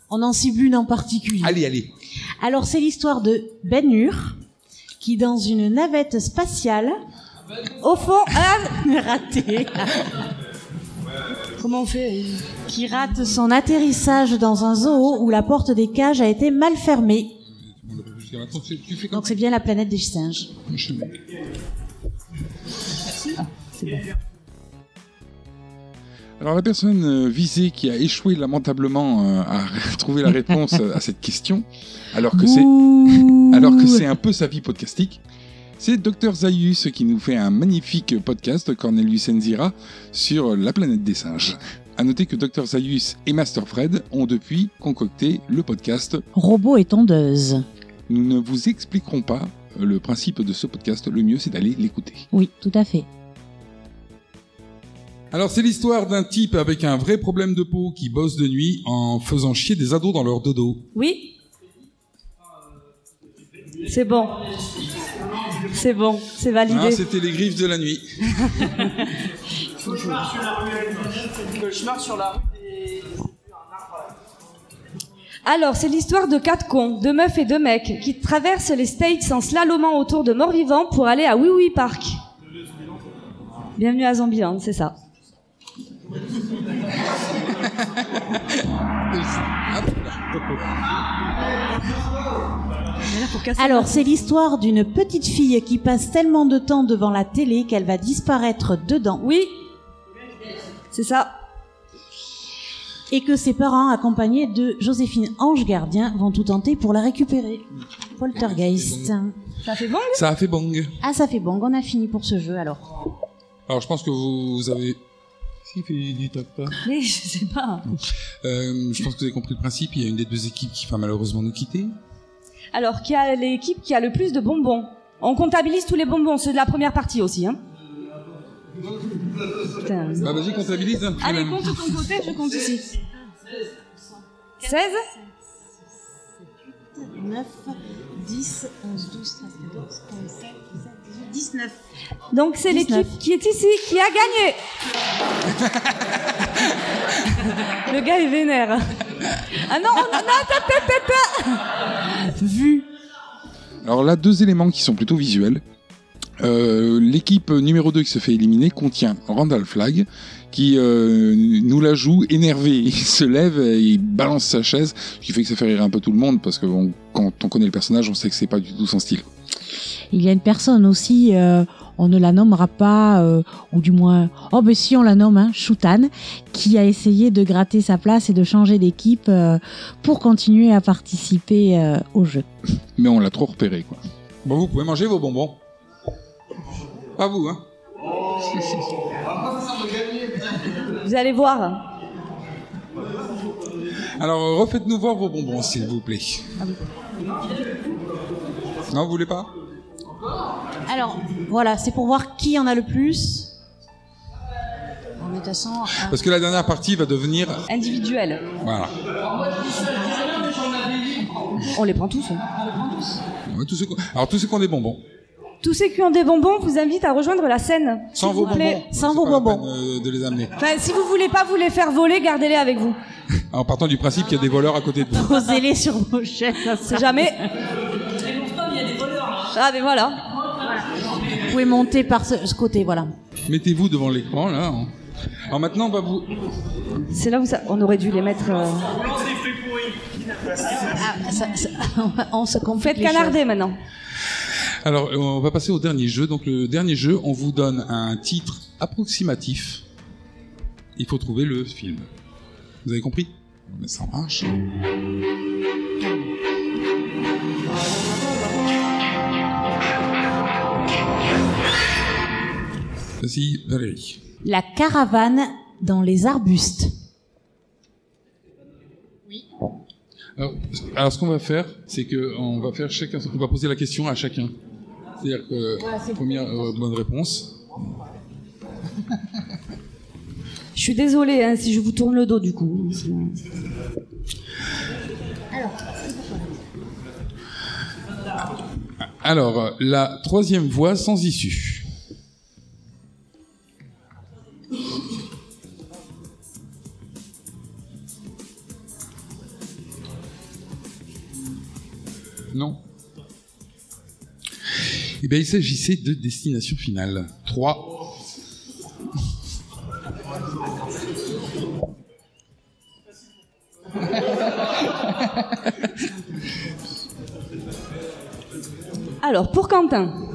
On en cible une en particulier. Allez, allez. Alors, c'est l'histoire de Ben Hur, qui, dans une navette spatiale, Au fond, ah, raté, comment on fait? Qui rate son atterrissage dans un zoo où la porte des cages a été mal fermée. Donc, c'est bien la planète des singes. Alors la personne euh, visée qui a échoué lamentablement euh, à trouver la réponse à cette question, alors que c'est alors que c'est un peu sa vie podcastique, c'est Dr Zaius qui nous fait un magnifique podcast Cornelius Enzira sur la planète des singes. À noter que Dr Zaius et Master Fred ont depuis concocté le podcast. Robot et tondeuse. Nous ne vous expliquerons pas le principe de ce podcast. Le mieux c'est d'aller l'écouter. Oui, tout à fait. Alors c'est l'histoire d'un type avec un vrai problème de peau qui bosse de nuit en faisant chier des ados dans leur dodo. Oui C'est bon. C'est bon, c'est Ah, validé. c'était les griffes de la nuit. Je marche sur la rue. Je marche sur la rue des. Alors, c'est l'histoire de quatre cons, deux meufs et deux mecs, qui traversent les States en slalomant autour de Mort-Vivant pour aller à Oui Oui Park. Bienvenue à Zombieland, c'est ça. Alors, c'est l'histoire d'une petite fille qui passe tellement de temps devant la télé qu'elle va disparaître dedans. Oui, c'est ça. Et que ses parents, accompagnés de Joséphine Ange Gardien, vont tout tenter pour la récupérer. Poltergeist. Ça fait bon Ça a fait bang. Ah, ça fait bon, on a fini pour ce jeu alors. Alors je pense que vous avez... Qu'il fait du top pas Mais je sais pas. Euh, je pense que vous avez compris le principe. Il y a une des deux équipes qui va malheureusement nous quitter. Alors, qui a l'équipe qui a le plus de bonbons On comptabilise tous les bonbons, ceux de la première partie aussi. Hein. Putain. Bah vas-y, comptabilise. hein, Allez, compte de ton côté, je compte ici. 16 9, 10, 11, 12, 13, 14, 15, 16, 17, 18, 19. Donc c'est 19. l'équipe qui est ici qui a gagné. Le gars est vénère. Ah non, non, non. Vu. Alors là, deux éléments qui sont plutôt visuels. Euh, L'équipe numéro 2 qui se fait éliminer contient Randall Flagg qui euh, nous la joue énervé. Il se lève et il balance sa chaise, ce qui fait que ça fait rire un peu tout le monde parce que bon, quand on connaît le personnage, on sait que c'est pas du tout son style. Il y a une personne aussi, euh, on ne la nommera pas, euh, ou du moins, oh ben si on la nomme, hein, Choutan, qui a essayé de gratter sa place et de changer d'équipe euh, pour continuer à participer euh, au jeu. Mais on l'a trop repéré, quoi. Bon, vous pouvez manger vos bonbons. Pas vous, hein Vous allez voir. Alors, refaites-nous voir vos bonbons, s'il vous plaît. Non, vous voulez pas? Alors, voilà, c'est pour voir qui en a le plus. Parce que la dernière partie va devenir... Individuel. Voilà. On les prend tous. hein. Ouais, tous ceux Alors, tous ceux qui ont des bonbons. Tous ceux qui ont des bonbons vous invitent à rejoindre la scène. Sans s'il vos vous plaît. bonbons. Sans c'est vos pas la bonbons. peine, euh, de les amener. Enfin, si vous voulez pas vous les faire voler, gardez-les avec vous. En partant du principe qu'il y a des voleurs à côté de vous. posez-les sur vos chaises. ça jamais y a des voleurs. Ah, mais voilà. Vous pouvez monter par ce, ce côté, voilà. Mettez-vous devant l'écran, là. hein. Alors maintenant, on va vous... C'est là où ça... on aurait dû les mettre. euh, On lance des fruits pourris. Ah, ça- ça- on se les canarder maintenant. Alors, euh, on va passer au dernier jeu. Donc, le dernier jeu, on vous donne un titre approximatif. Il faut trouver le film. Vous avez compris? Mais ça marche. Vas-y, Valérie. La caravane dans les arbustes. Alors, alors, ce qu'on va faire, c'est que on va faire chacun, on va poser la question à chacun. C'est-à-dire que première euh, bonne réponse. Je suis désolée hein, si je vous tourne le dos du coup. Alors, euh, la troisième voie sans issue. Non. Eh bien, il s'agissait de Destination Finale. 3. Alors, pour Quentin,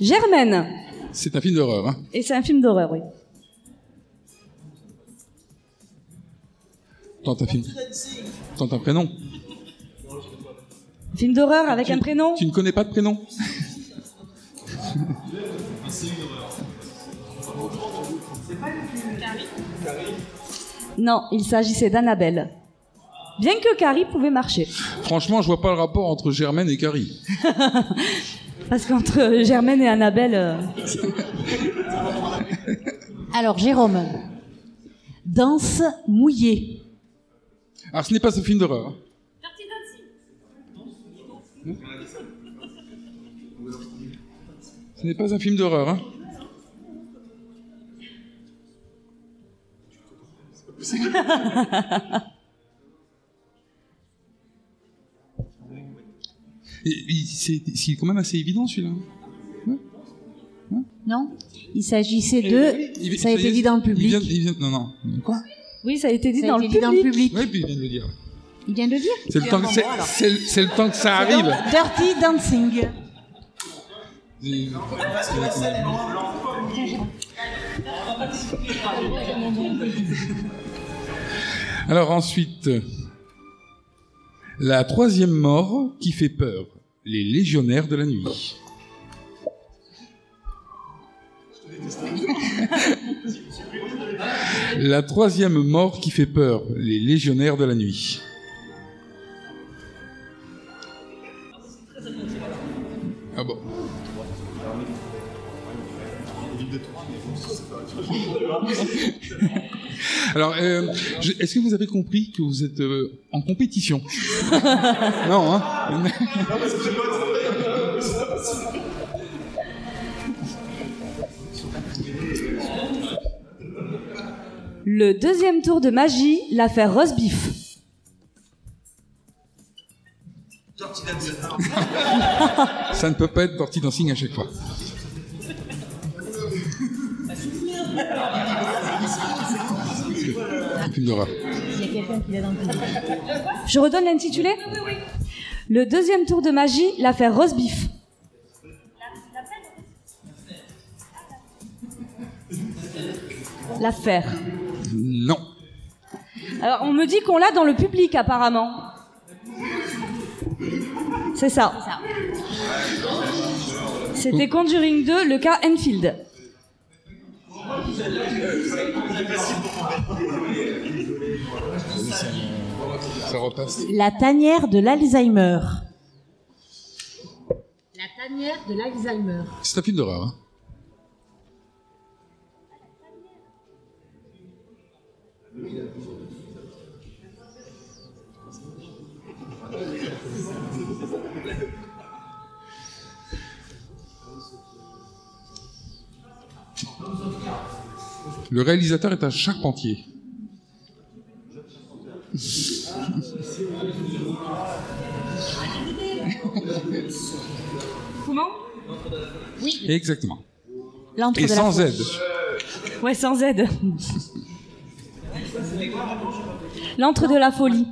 Germaine. C'est un film d'horreur. Hein. Et c'est un film d'horreur, oui. Tente un film. Tente un prénom. Film d'horreur avec un prénom Tu ne connais pas de prénom Non, il s'agissait d'Annabelle. Bien que Carrie pouvait marcher. Franchement, je vois pas le rapport entre Germaine et Carrie. Parce qu'entre Germaine et Annabelle. euh, Alors, Jérôme. Danse mouillée. Alors, ce n'est pas ce film d'horreur. hein. Ce n'est pas un film d'horreur. Hein. C'est quand même assez évident celui-là. Non Il s'agissait de. Il- Ça a été dit dans le il public. vient- il vient- non, non. Quoi? Oui, ça a été dit, Ça a dans, été le dit dans le public. Oui, puis il vient de le dire. Il vient de le dire. C'est le, temps que- c'est- c'est le- c'est le temps que ça arrive. Dirty Dancing. Alors ensuite, la troisième mort qui fait peur, les légionnaires de la nuit. La troisième mort qui fait peur, les légionnaires de la nuit. Ah bon. Alors, euh, est-ce que vous avez compris que vous êtes euh, en compétition? Non, hein? Le deuxième tour de magie, l'affaire roast beef. Ça ne peut pas être party dancing à chaque fois. Je redonne l'intitulé Le deuxième tour de magie, l'affaire roast beef. L'affaire. Non. Alors, on me dit qu'on l'a dans le public, apparemment. C'est ça. C'était Conjuring 2, le cas Enfield. Ça repasse. La tanière de l'Alzheimer. La tanière de l'Alzheimer. C'est un film d'horreur. hein. Le réalisateur est un charpentier. Comment? Oui. Exactement. Et de la sans aide. Ouais, sans aide. L'antre de la folie.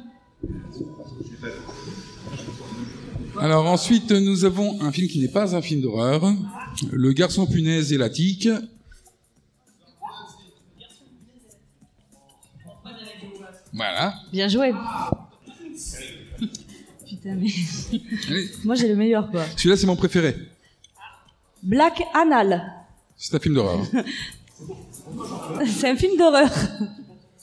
Alors ensuite, nous avons un film qui n'est pas un film d'horreur, Le garçon punaise et la tique. Voilà. Bien joué. Putain, mais. Allez. Moi, j'ai le meilleur, quoi. Celui-là, c'est mon préféré. Black Anal. C'est un film d'horreur. C'est un film d'horreur.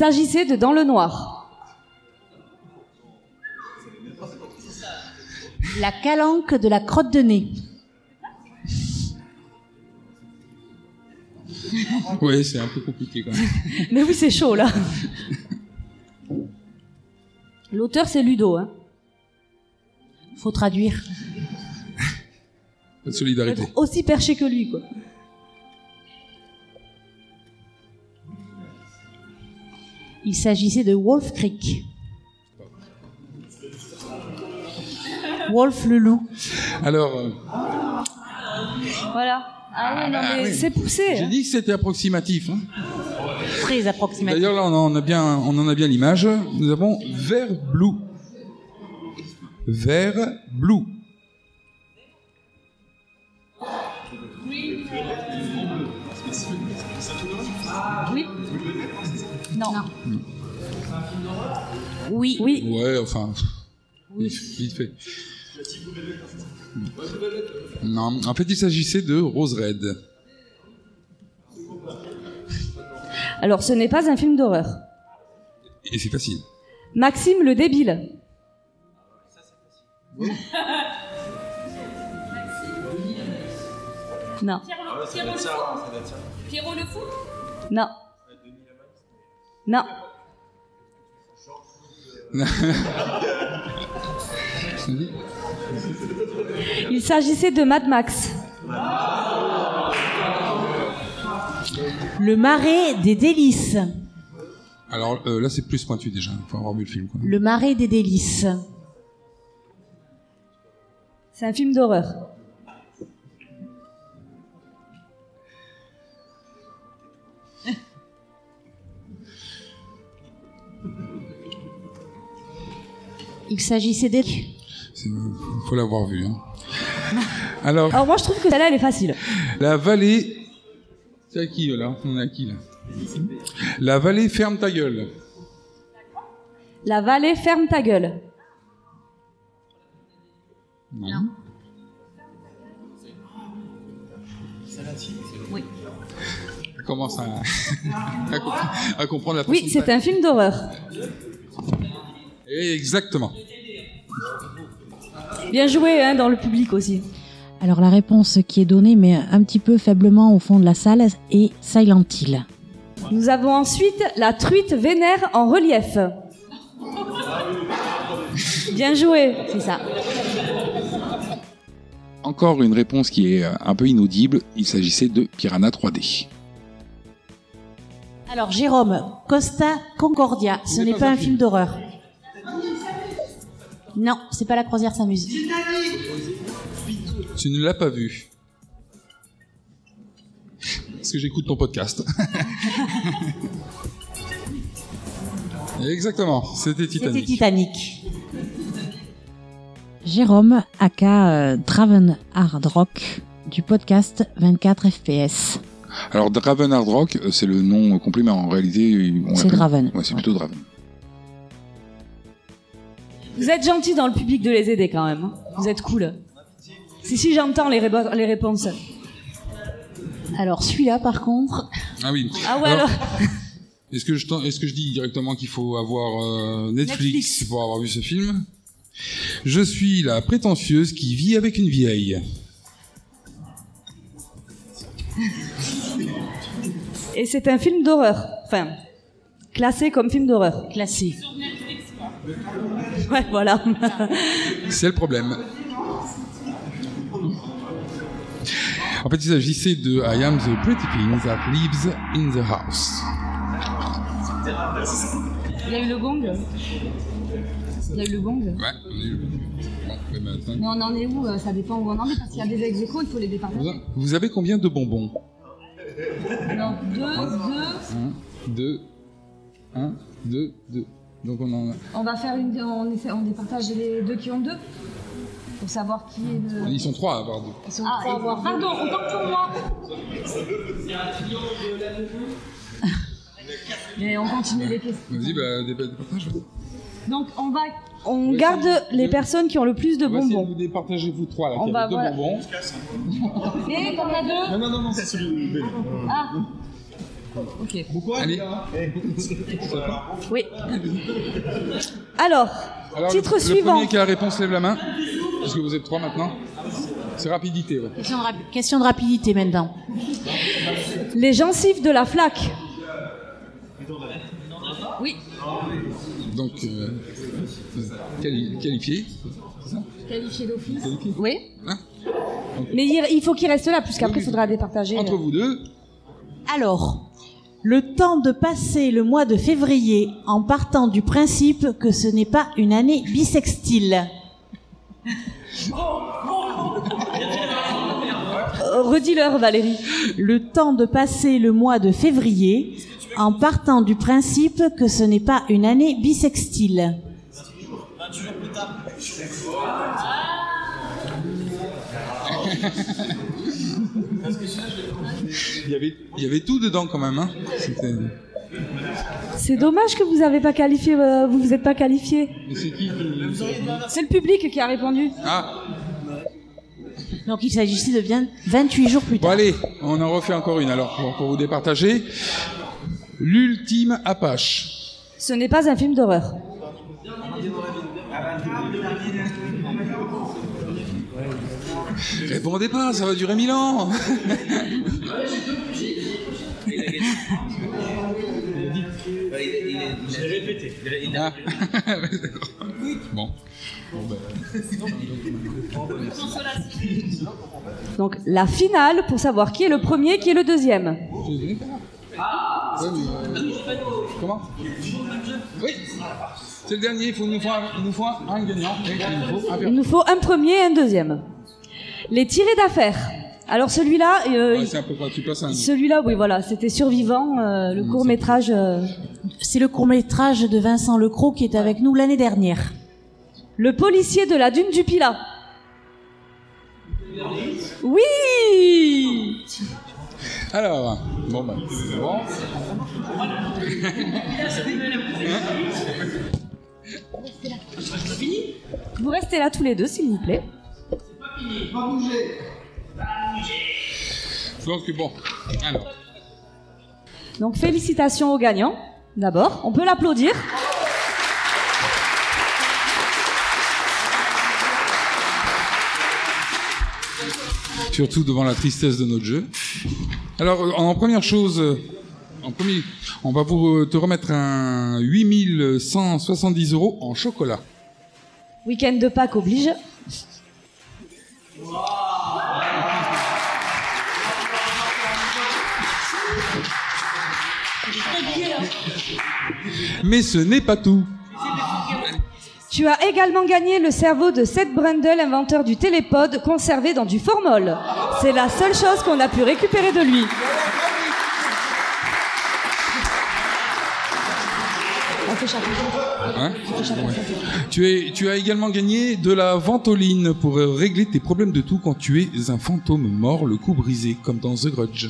s'agissait de Dans le Noir. La calanque de la crotte de nez. Oui, c'est un peu compliqué quand même. Mais oui, c'est chaud, là. L'auteur, c'est Ludo. Hein. Faut traduire. Pas de solidarité. Aussi perché que lui, quoi. Il s'agissait de Wolf Creek. Wolf le loup. Alors, euh, Voilà. Ah non, ah mais oui. c'est poussé. j'ai hein. dit que c'était approximatif. hein. Très approximatif. D'ailleurs, là, on en a bien, on en a bien l'image. Nous avons vert blue. Vert blue. Non. Oui. Oui. Ouais, enfin. Vite, vite fait. Non, en fait, il s'agissait de Rose Red. Alors, ce n'est pas un film d'horreur. Et c'est facile. Maxime le débile. Non. Pierrot le fou? Non. Non. Il s'agissait de Mad Max. Le marais des délices. Alors euh, là, c'est plus pointu déjà. Il faut avoir vu le film. Quoi. Le marais des délices. C'est un film d'horreur. Il s'agissait des... Il faut l'avoir vu. hein. Alors, Alors moi je trouve que celle-là elle est facile. la vallée. C'est à qui là? On est à qui là? La vallée ferme ta gueule. La vallée ferme ta gueule. Non. Oui. Elle commence à, à, comp- à comprendre la Oui, c'est un film d'horreur. Exactement. Bien joué hein, dans le public aussi. Alors la réponse qui est donnée, mais un petit peu faiblement au fond de la salle, est Silent Hill. Nous avons ensuite la truite vénère en relief. Bien joué, c'est ça. Encore une réponse qui est euh, un peu inaudible. Il s'agissait de Piranha 3D. Alors, Jérôme, Costa Concordia, ce n'est pas un film d'horreur. Non, c'est pas la croisière s'amuse. Tu ne l'as pas vu. Parce que j'écoute ton podcast. Exactement, c'était C'était Titanic. Titanic. Jérôme, aka euh, Draven Hard Rock, du podcast 24 FPS. Alors Draven Hard Rock, euh, c'est le nom complet, mais en réalité, on C'est Draven. Ouais, c'est plutôt Draven. Vous êtes gentil dans le public de les aider quand même. hein. Vous êtes cool. Si, si, j'entends les, rébo- les réponses. Alors, celui-là, par contre. Ah oui. Ah ouais, alors Est-ce que, je t'en- est-ce que je dis directement qu'il faut avoir euh, Netflix, Netflix. pour avoir vu ce film? Je suis la prétentieuse qui vit avec une vieille. Et c'est un film d'horreur. Enfin, classé comme film d'horreur. Classé. Ouais, voilà. C'est le problème. En fait, il s'agissait de I am the pretty thing that lives in the house. Il y a eu le gong Il y a eu le gong Ouais, on bon, ouais, mais attends. Mais on en est où euh, Ça dépend où on en est, parce qu'il y a des ex il faut les départager. Vous- Vous avez combien de bonbons Non, deux, deux. Un, deux, un, deux, deux. Donc on en a... On va faire une. On, essaie, on départage les deux qui ont deux. Pour savoir qui est le. Ils sont trois à avoir deux. Ils sont trois à avoir Pardon, autant pour moi Mais on continue les questions. Vas-y, bah, dé- départage. Donc on va. On Ouais, garde les personnes qui ont le plus de On bonbons. vous départager vous trois là, On qui va avez deux voir- bonbons. Et qu'on a deux Non, non, non, c'est celui de Ah Ok. Allez. Oui. Alors, Alors, titre le, le suivant. premier qui a la réponse lève la main. Parce que vous êtes trois maintenant. C'est rapidité, ouais. Question de, rapi- question de rapidité maintenant. Les gencives de la flaque. Oui. Donc, euh, quali- qualifié. c'est ça Qualifié d'office. Qualifié. Oui. Hein Mais il, il faut qu'il reste là, puisqu'après il faudra départager. Entre vous deux, Alors, le temps de passer le mois de février en partant du principe que ce n'est pas une année bisextile. Redis-leur, Valérie. Le temps de passer le mois de février en partant du principe que ce n'est pas une année bisextile. Il y avait, il y avait tout dedans quand même. Hein. C'est dommage que vous n'avez pas qualifié, euh, vous vous êtes pas qualifié. Mais c'est qui C'est le public qui a répondu. Ah, Donc il s'agissait de bien 28 jours plus bon tard. allez, on en refait encore une alors pour, pour vous départager. L'ultime Apache. Ce n'est pas un film d'horreur. Répondez pas, ça va durer mille ans. Je l'ai répété. Il a- Ah. Bon. Donc la finale pour savoir qui est le premier, qui est le deuxième. Ouais, mais, euh, Comment Oui. C'est le dernier, il, faut, nous faut un, il nous faut un, un gagnant. Oui, il nous faut un Il nous faut un premier et un deuxième. Les tirés d'affaires. Alors celui-là, euh, Ouais, un. celui-là, oui, voilà, c'était Survivant, euh, le court métrage. C'est le court-métrage de Vincent Lecroc qui est avec nous l'année dernière. Le policier de la dune du Pilat. Oui Alors, bon, bah, c'est bon. Vous restez là tous les deux, s'il vous plaît. Donc, bon, alors. Donc félicitations aux gagnants. D'abord, on peut l'applaudir. Surtout devant la tristesse de notre jeu. Alors, euh, en première chose, euh, en premier, on va vous euh, te remettre un 8170 euros en chocolat. Week-end de Pâques oblige. Mais ce n'est pas tout. Tu as également gagné le cerveau de Seth Brundle, inventeur du télépod, conservé dans du formol. C'est la seule chose qu'on a pu récupérer de lui. Fait chacun. Hein Ouais. tu, es, tu as également gagné de la ventoline pour euh, régler tes problèmes de tout quand tu es un fantôme mort, le cou brisé, comme dans The Grudge.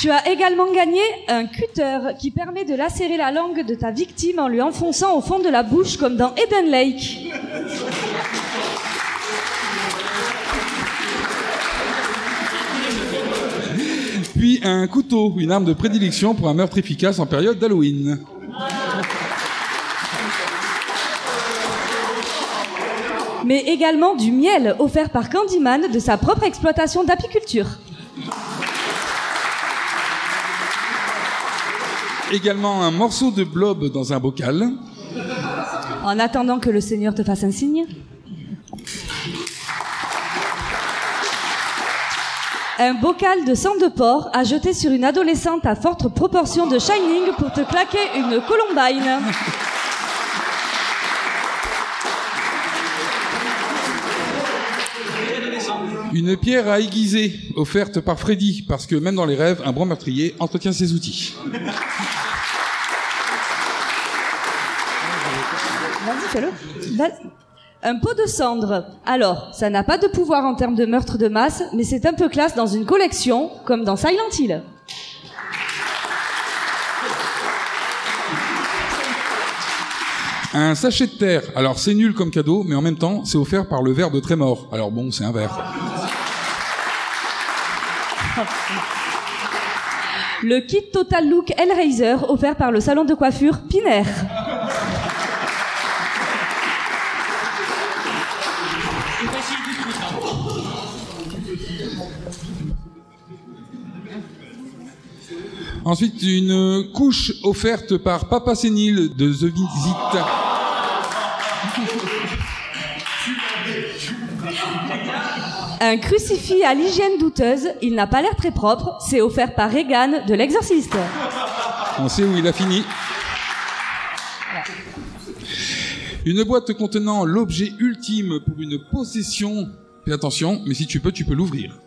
Tu as également gagné un cutter qui permet de lacérer la langue de ta victime en lui enfonçant au fond de la bouche comme dans Eden Lake. Un couteau, une arme de prédilection pour un meurtre efficace en période d'Halloween. Mais également du miel offert par Candyman de sa propre exploitation d'apiculture. Également un morceau de blob dans un bocal. En attendant que le Seigneur te fasse un signe. Un bocal de sang de porc à jeter sur une adolescente à forte proportion de Shining pour te claquer une columbine. Une pierre à aiguiser, offerte par Freddy, parce que même dans les rêves, un bon meurtrier entretient ses outils. Vas-y, fais-le. Un pot de cendre. Alors, ça n'a pas de pouvoir en termes de meurtre de masse, mais c'est un peu classe dans une collection, comme dans Silent Hill. Un sachet de terre. Alors c'est nul comme cadeau, mais en même temps, c'est offert par le verre de Trémor. Alors bon, c'est un verre. Le kit Total Look Hellraiser offert par le salon de coiffure Piner. Ensuite, une couche offerte par Papa Sénile de The Visit. Un crucifix à l'hygiène douteuse, il n'a pas l'air très propre, c'est offert par Regan de l'exorciste. On sait où il a fini. Une boîte contenant l'objet ultime pour une possession. Fais attention, mais si tu peux, tu peux l'ouvrir.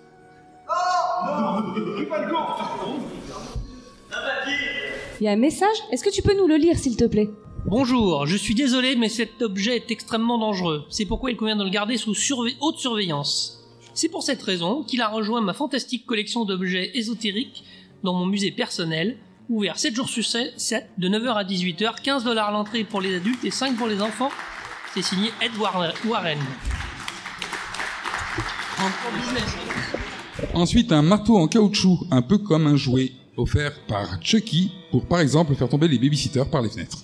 Il y a un message Est-ce que tu peux nous le lire, s'il te plaît? Bonjour, je suis désolé, mais cet objet est extrêmement dangereux. C'est pourquoi il convient de le garder sous haute surveillance. C'est pour cette raison qu'il a rejoint ma fantastique collection d'objets ésotériques dans mon musée personnel, ouvert 7 jours sur 7, de 9h à 18h, 15 dollars l'entrée pour les adultes et 5 pour les enfants. C'est signé Ed War- Warren. Ensuite, un marteau en caoutchouc, un peu comme un jouet, offert par Chucky pour par exemple faire tomber les babysitters par les fenêtres.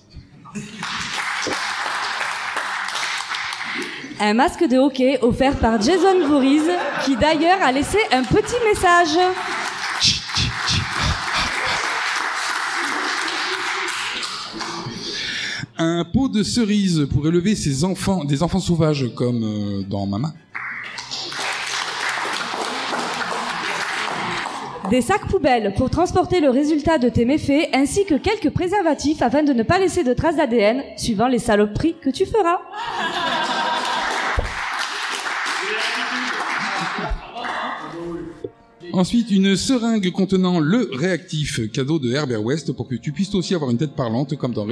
Un masque de hockey offert par Jason Voorhees, qui d'ailleurs a laissé un petit message. Un pot de cerises pour élever ses enfants, des enfants sauvages comme euh, dans Mama. Des sacs poubelles pour transporter le résultat de tes méfaits, ainsi que quelques préservatifs afin de ne pas laisser de traces d'ADN, suivant les saloperies que tu feras. Ensuite, une seringue contenant le réactif, cadeau de Herbert West pour que tu puisses aussi avoir une tête parlante comme dans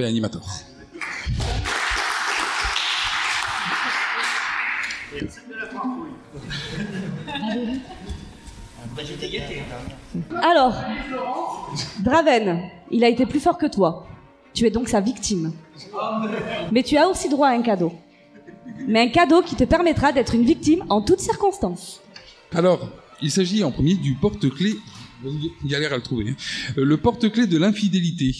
Reanimator. Alors, Draven, il a été plus fort que toi. Tu es donc sa victime. Mais tu as aussi droit à un cadeau. Mais un cadeau qui te permettra d'être une victime en toutes circonstances. Alors, il s'agit en premier du porte-clés. Galère à le trouver. hein. Euh, Le porte-clés de l'infidélité.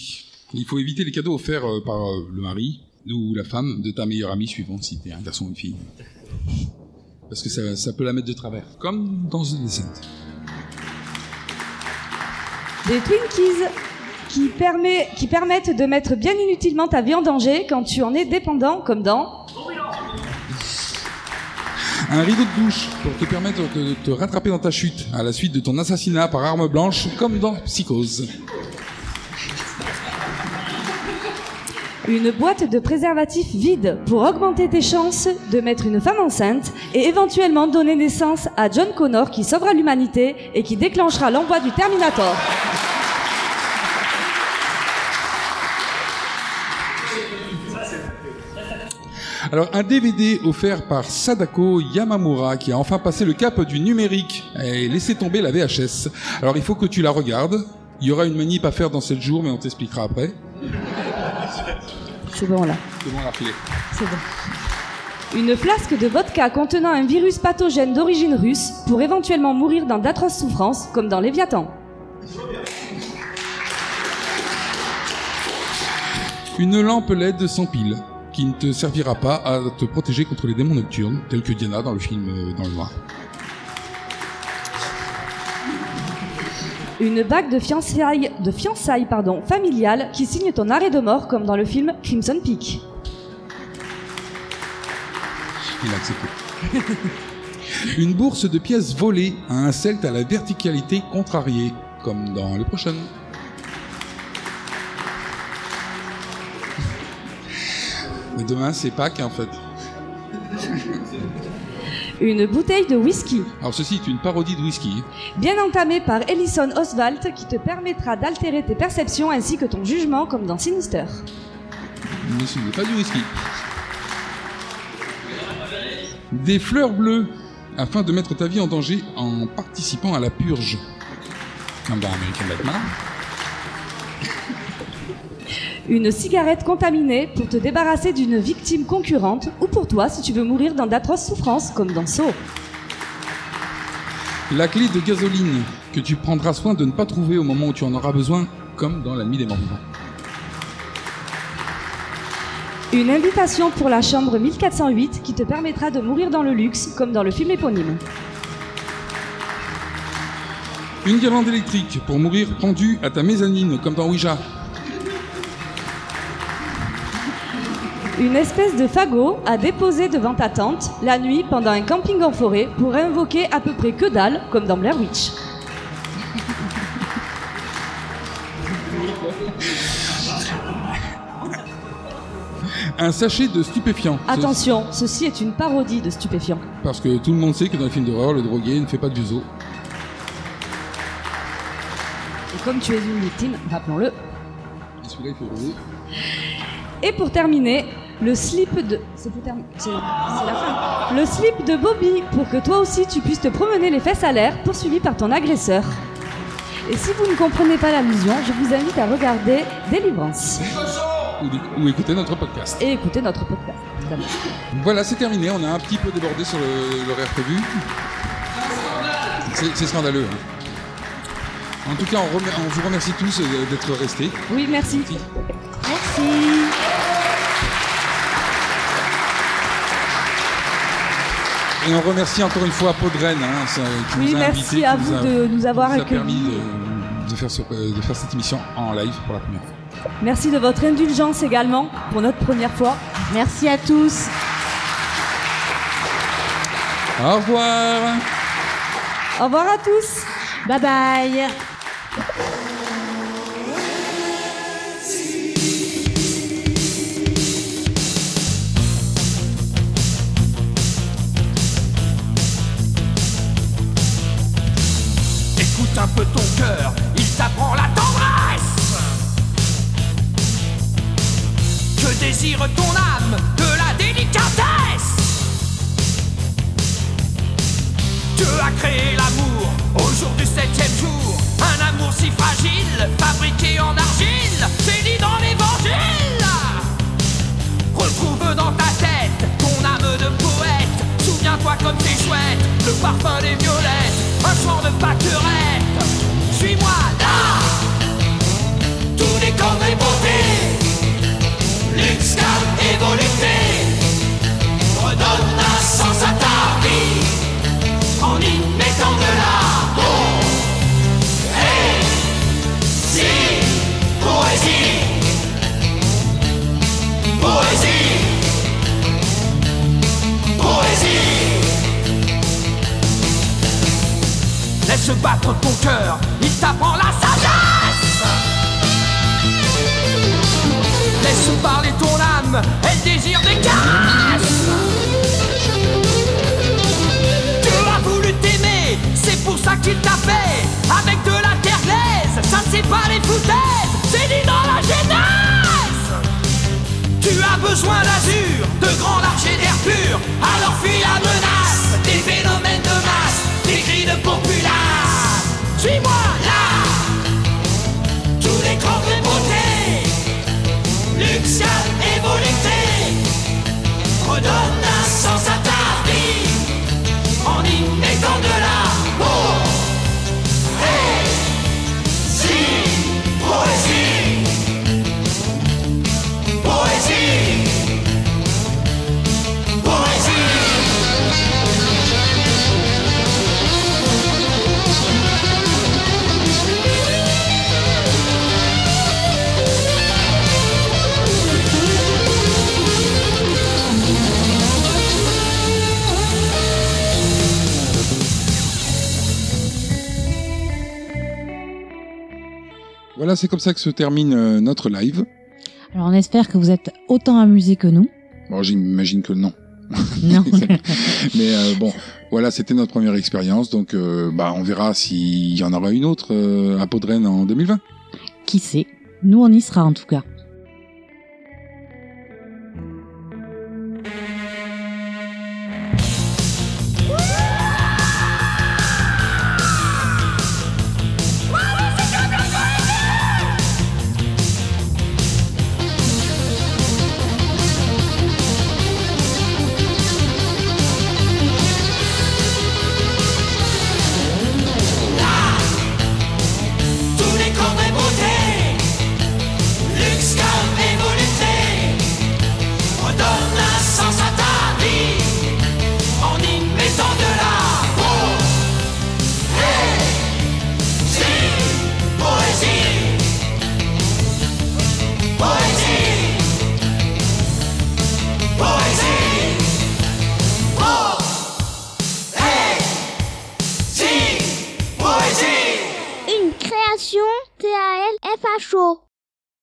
Il faut éviter les cadeaux offerts euh, par euh, le mari ou la femme de ta meilleure amie suivante si t'es un garçon ou une fille. Parce que ça, ça peut la mettre de travers. Comme dans The Descent. Des Twinkies qui, qui permettent de mettre bien inutilement ta vie en danger quand tu en es dépendant, comme dans... Un rideau de douche pour te permettre de te rattraper dans ta chute à la suite de ton assassinat par arme blanche, comme dans Psychose. Une boîte de préservatifs vide pour augmenter tes chances de mettre une femme enceinte et éventuellement donner naissance à John Connor qui sauvera l'humanité et qui déclenchera l'envoi du Terminator. Alors, un DVD offert par Sadako Yamamura qui a enfin passé le cap du numérique et laissé tomber la VHS. Alors, il faut que tu la regardes. Il y aura une manip à faire dans 7 jours, mais on t'expliquera après. C'est bon là. C'est bon, rappelé. C'est bon. Une flasque de vodka contenant un virus pathogène d'origine russe pour éventuellement mourir dans d'atroces souffrances, comme dans Léviathan. Une lampe LED sans pile qui ne te servira pas à te protéger contre les démons nocturnes, tels que Diana dans le film euh, Dans le Noir. Une bague de fiançailles, de fiançailles pardon, familiale qui signe ton arrêt de mort, comme dans le film Crimson Peak. Il a accepté. Une bourse de pièces volées à un celte à la verticalité contrariée, comme dans les prochaines. Mais demain, c'est Pâques, en fait. Une bouteille de whisky, Alors, ceci est une parodie de whisky. bien entamée par Ellison Oswald, qui te permettra d'altérer tes perceptions ainsi que ton jugement, comme dans Sinister. Mais ce n'est pas du whisky. Des fleurs bleues, afin de mettre ta vie en danger en participant à la purge. Comme dans American Batman. Une cigarette contaminée pour te débarrasser d'une victime concurrente, ou pour toi si tu veux mourir dans d'atroces souffrances, comme dans Saw. La clé de gasoline que tu prendras soin de ne pas trouver au moment où tu en auras besoin, comme dans La nuit des morts. Une invitation pour la chambre 1408 qui te permettra de mourir dans le luxe, comme dans le film éponyme. Une guirlande électrique pour mourir pendu à ta mezzanine, comme dans Ouija. Une espèce de fagot à déposer devant ta tente la nuit pendant un camping en forêt pour invoquer à peu près que dalle, comme dans Blair Witch. Un sachet de stupéfiants. Attention, ceci est une parodie de stupéfiants. Parce que tout le monde sait que dans les films d'horreur, le drogué ne fait pas de viso. Et comme tu es une victime, rappelons-le. Et pour terminer, le slip de. C'est la fin. Le slip de Bobby pour que toi aussi tu puisses te promener les fesses à l'air, poursuivi par ton agresseur. Et si vous ne comprenez pas l'allusion, je vous invite à regarder Délivrance Ou, écouter notre podcast. et écouter notre podcast. évidemment. Voilà, c'est terminé. On a un petit peu débordé sur l'horaire prévu. C'est scandaleux. hein. En tout cas, on, remer- on vous remercie tous euh, d'être restés. Oui, merci. Merci. Et on remercie encore une fois Podren, hein, ça, qui Oui, nous a merci invités, à vous a- de nous avoir accueillis. permis de, de faire ce- de faire cette émission en live pour la première fois. Merci de votre indulgence également pour notre première fois. Merci à tous. Au revoir. Au revoir à tous. Bye bye. Voilà, c'est comme ça que se termine euh, notre live. Alors on espère que vous êtes autant amusés que nous. Bon, j'imagine que non. Non. Mais euh, bon, voilà, c'était notre première expérience, donc euh, bah, on verra s'il y en aura une autre à Podren en 2020. Qui sait? Nous, on y sera en tout cas.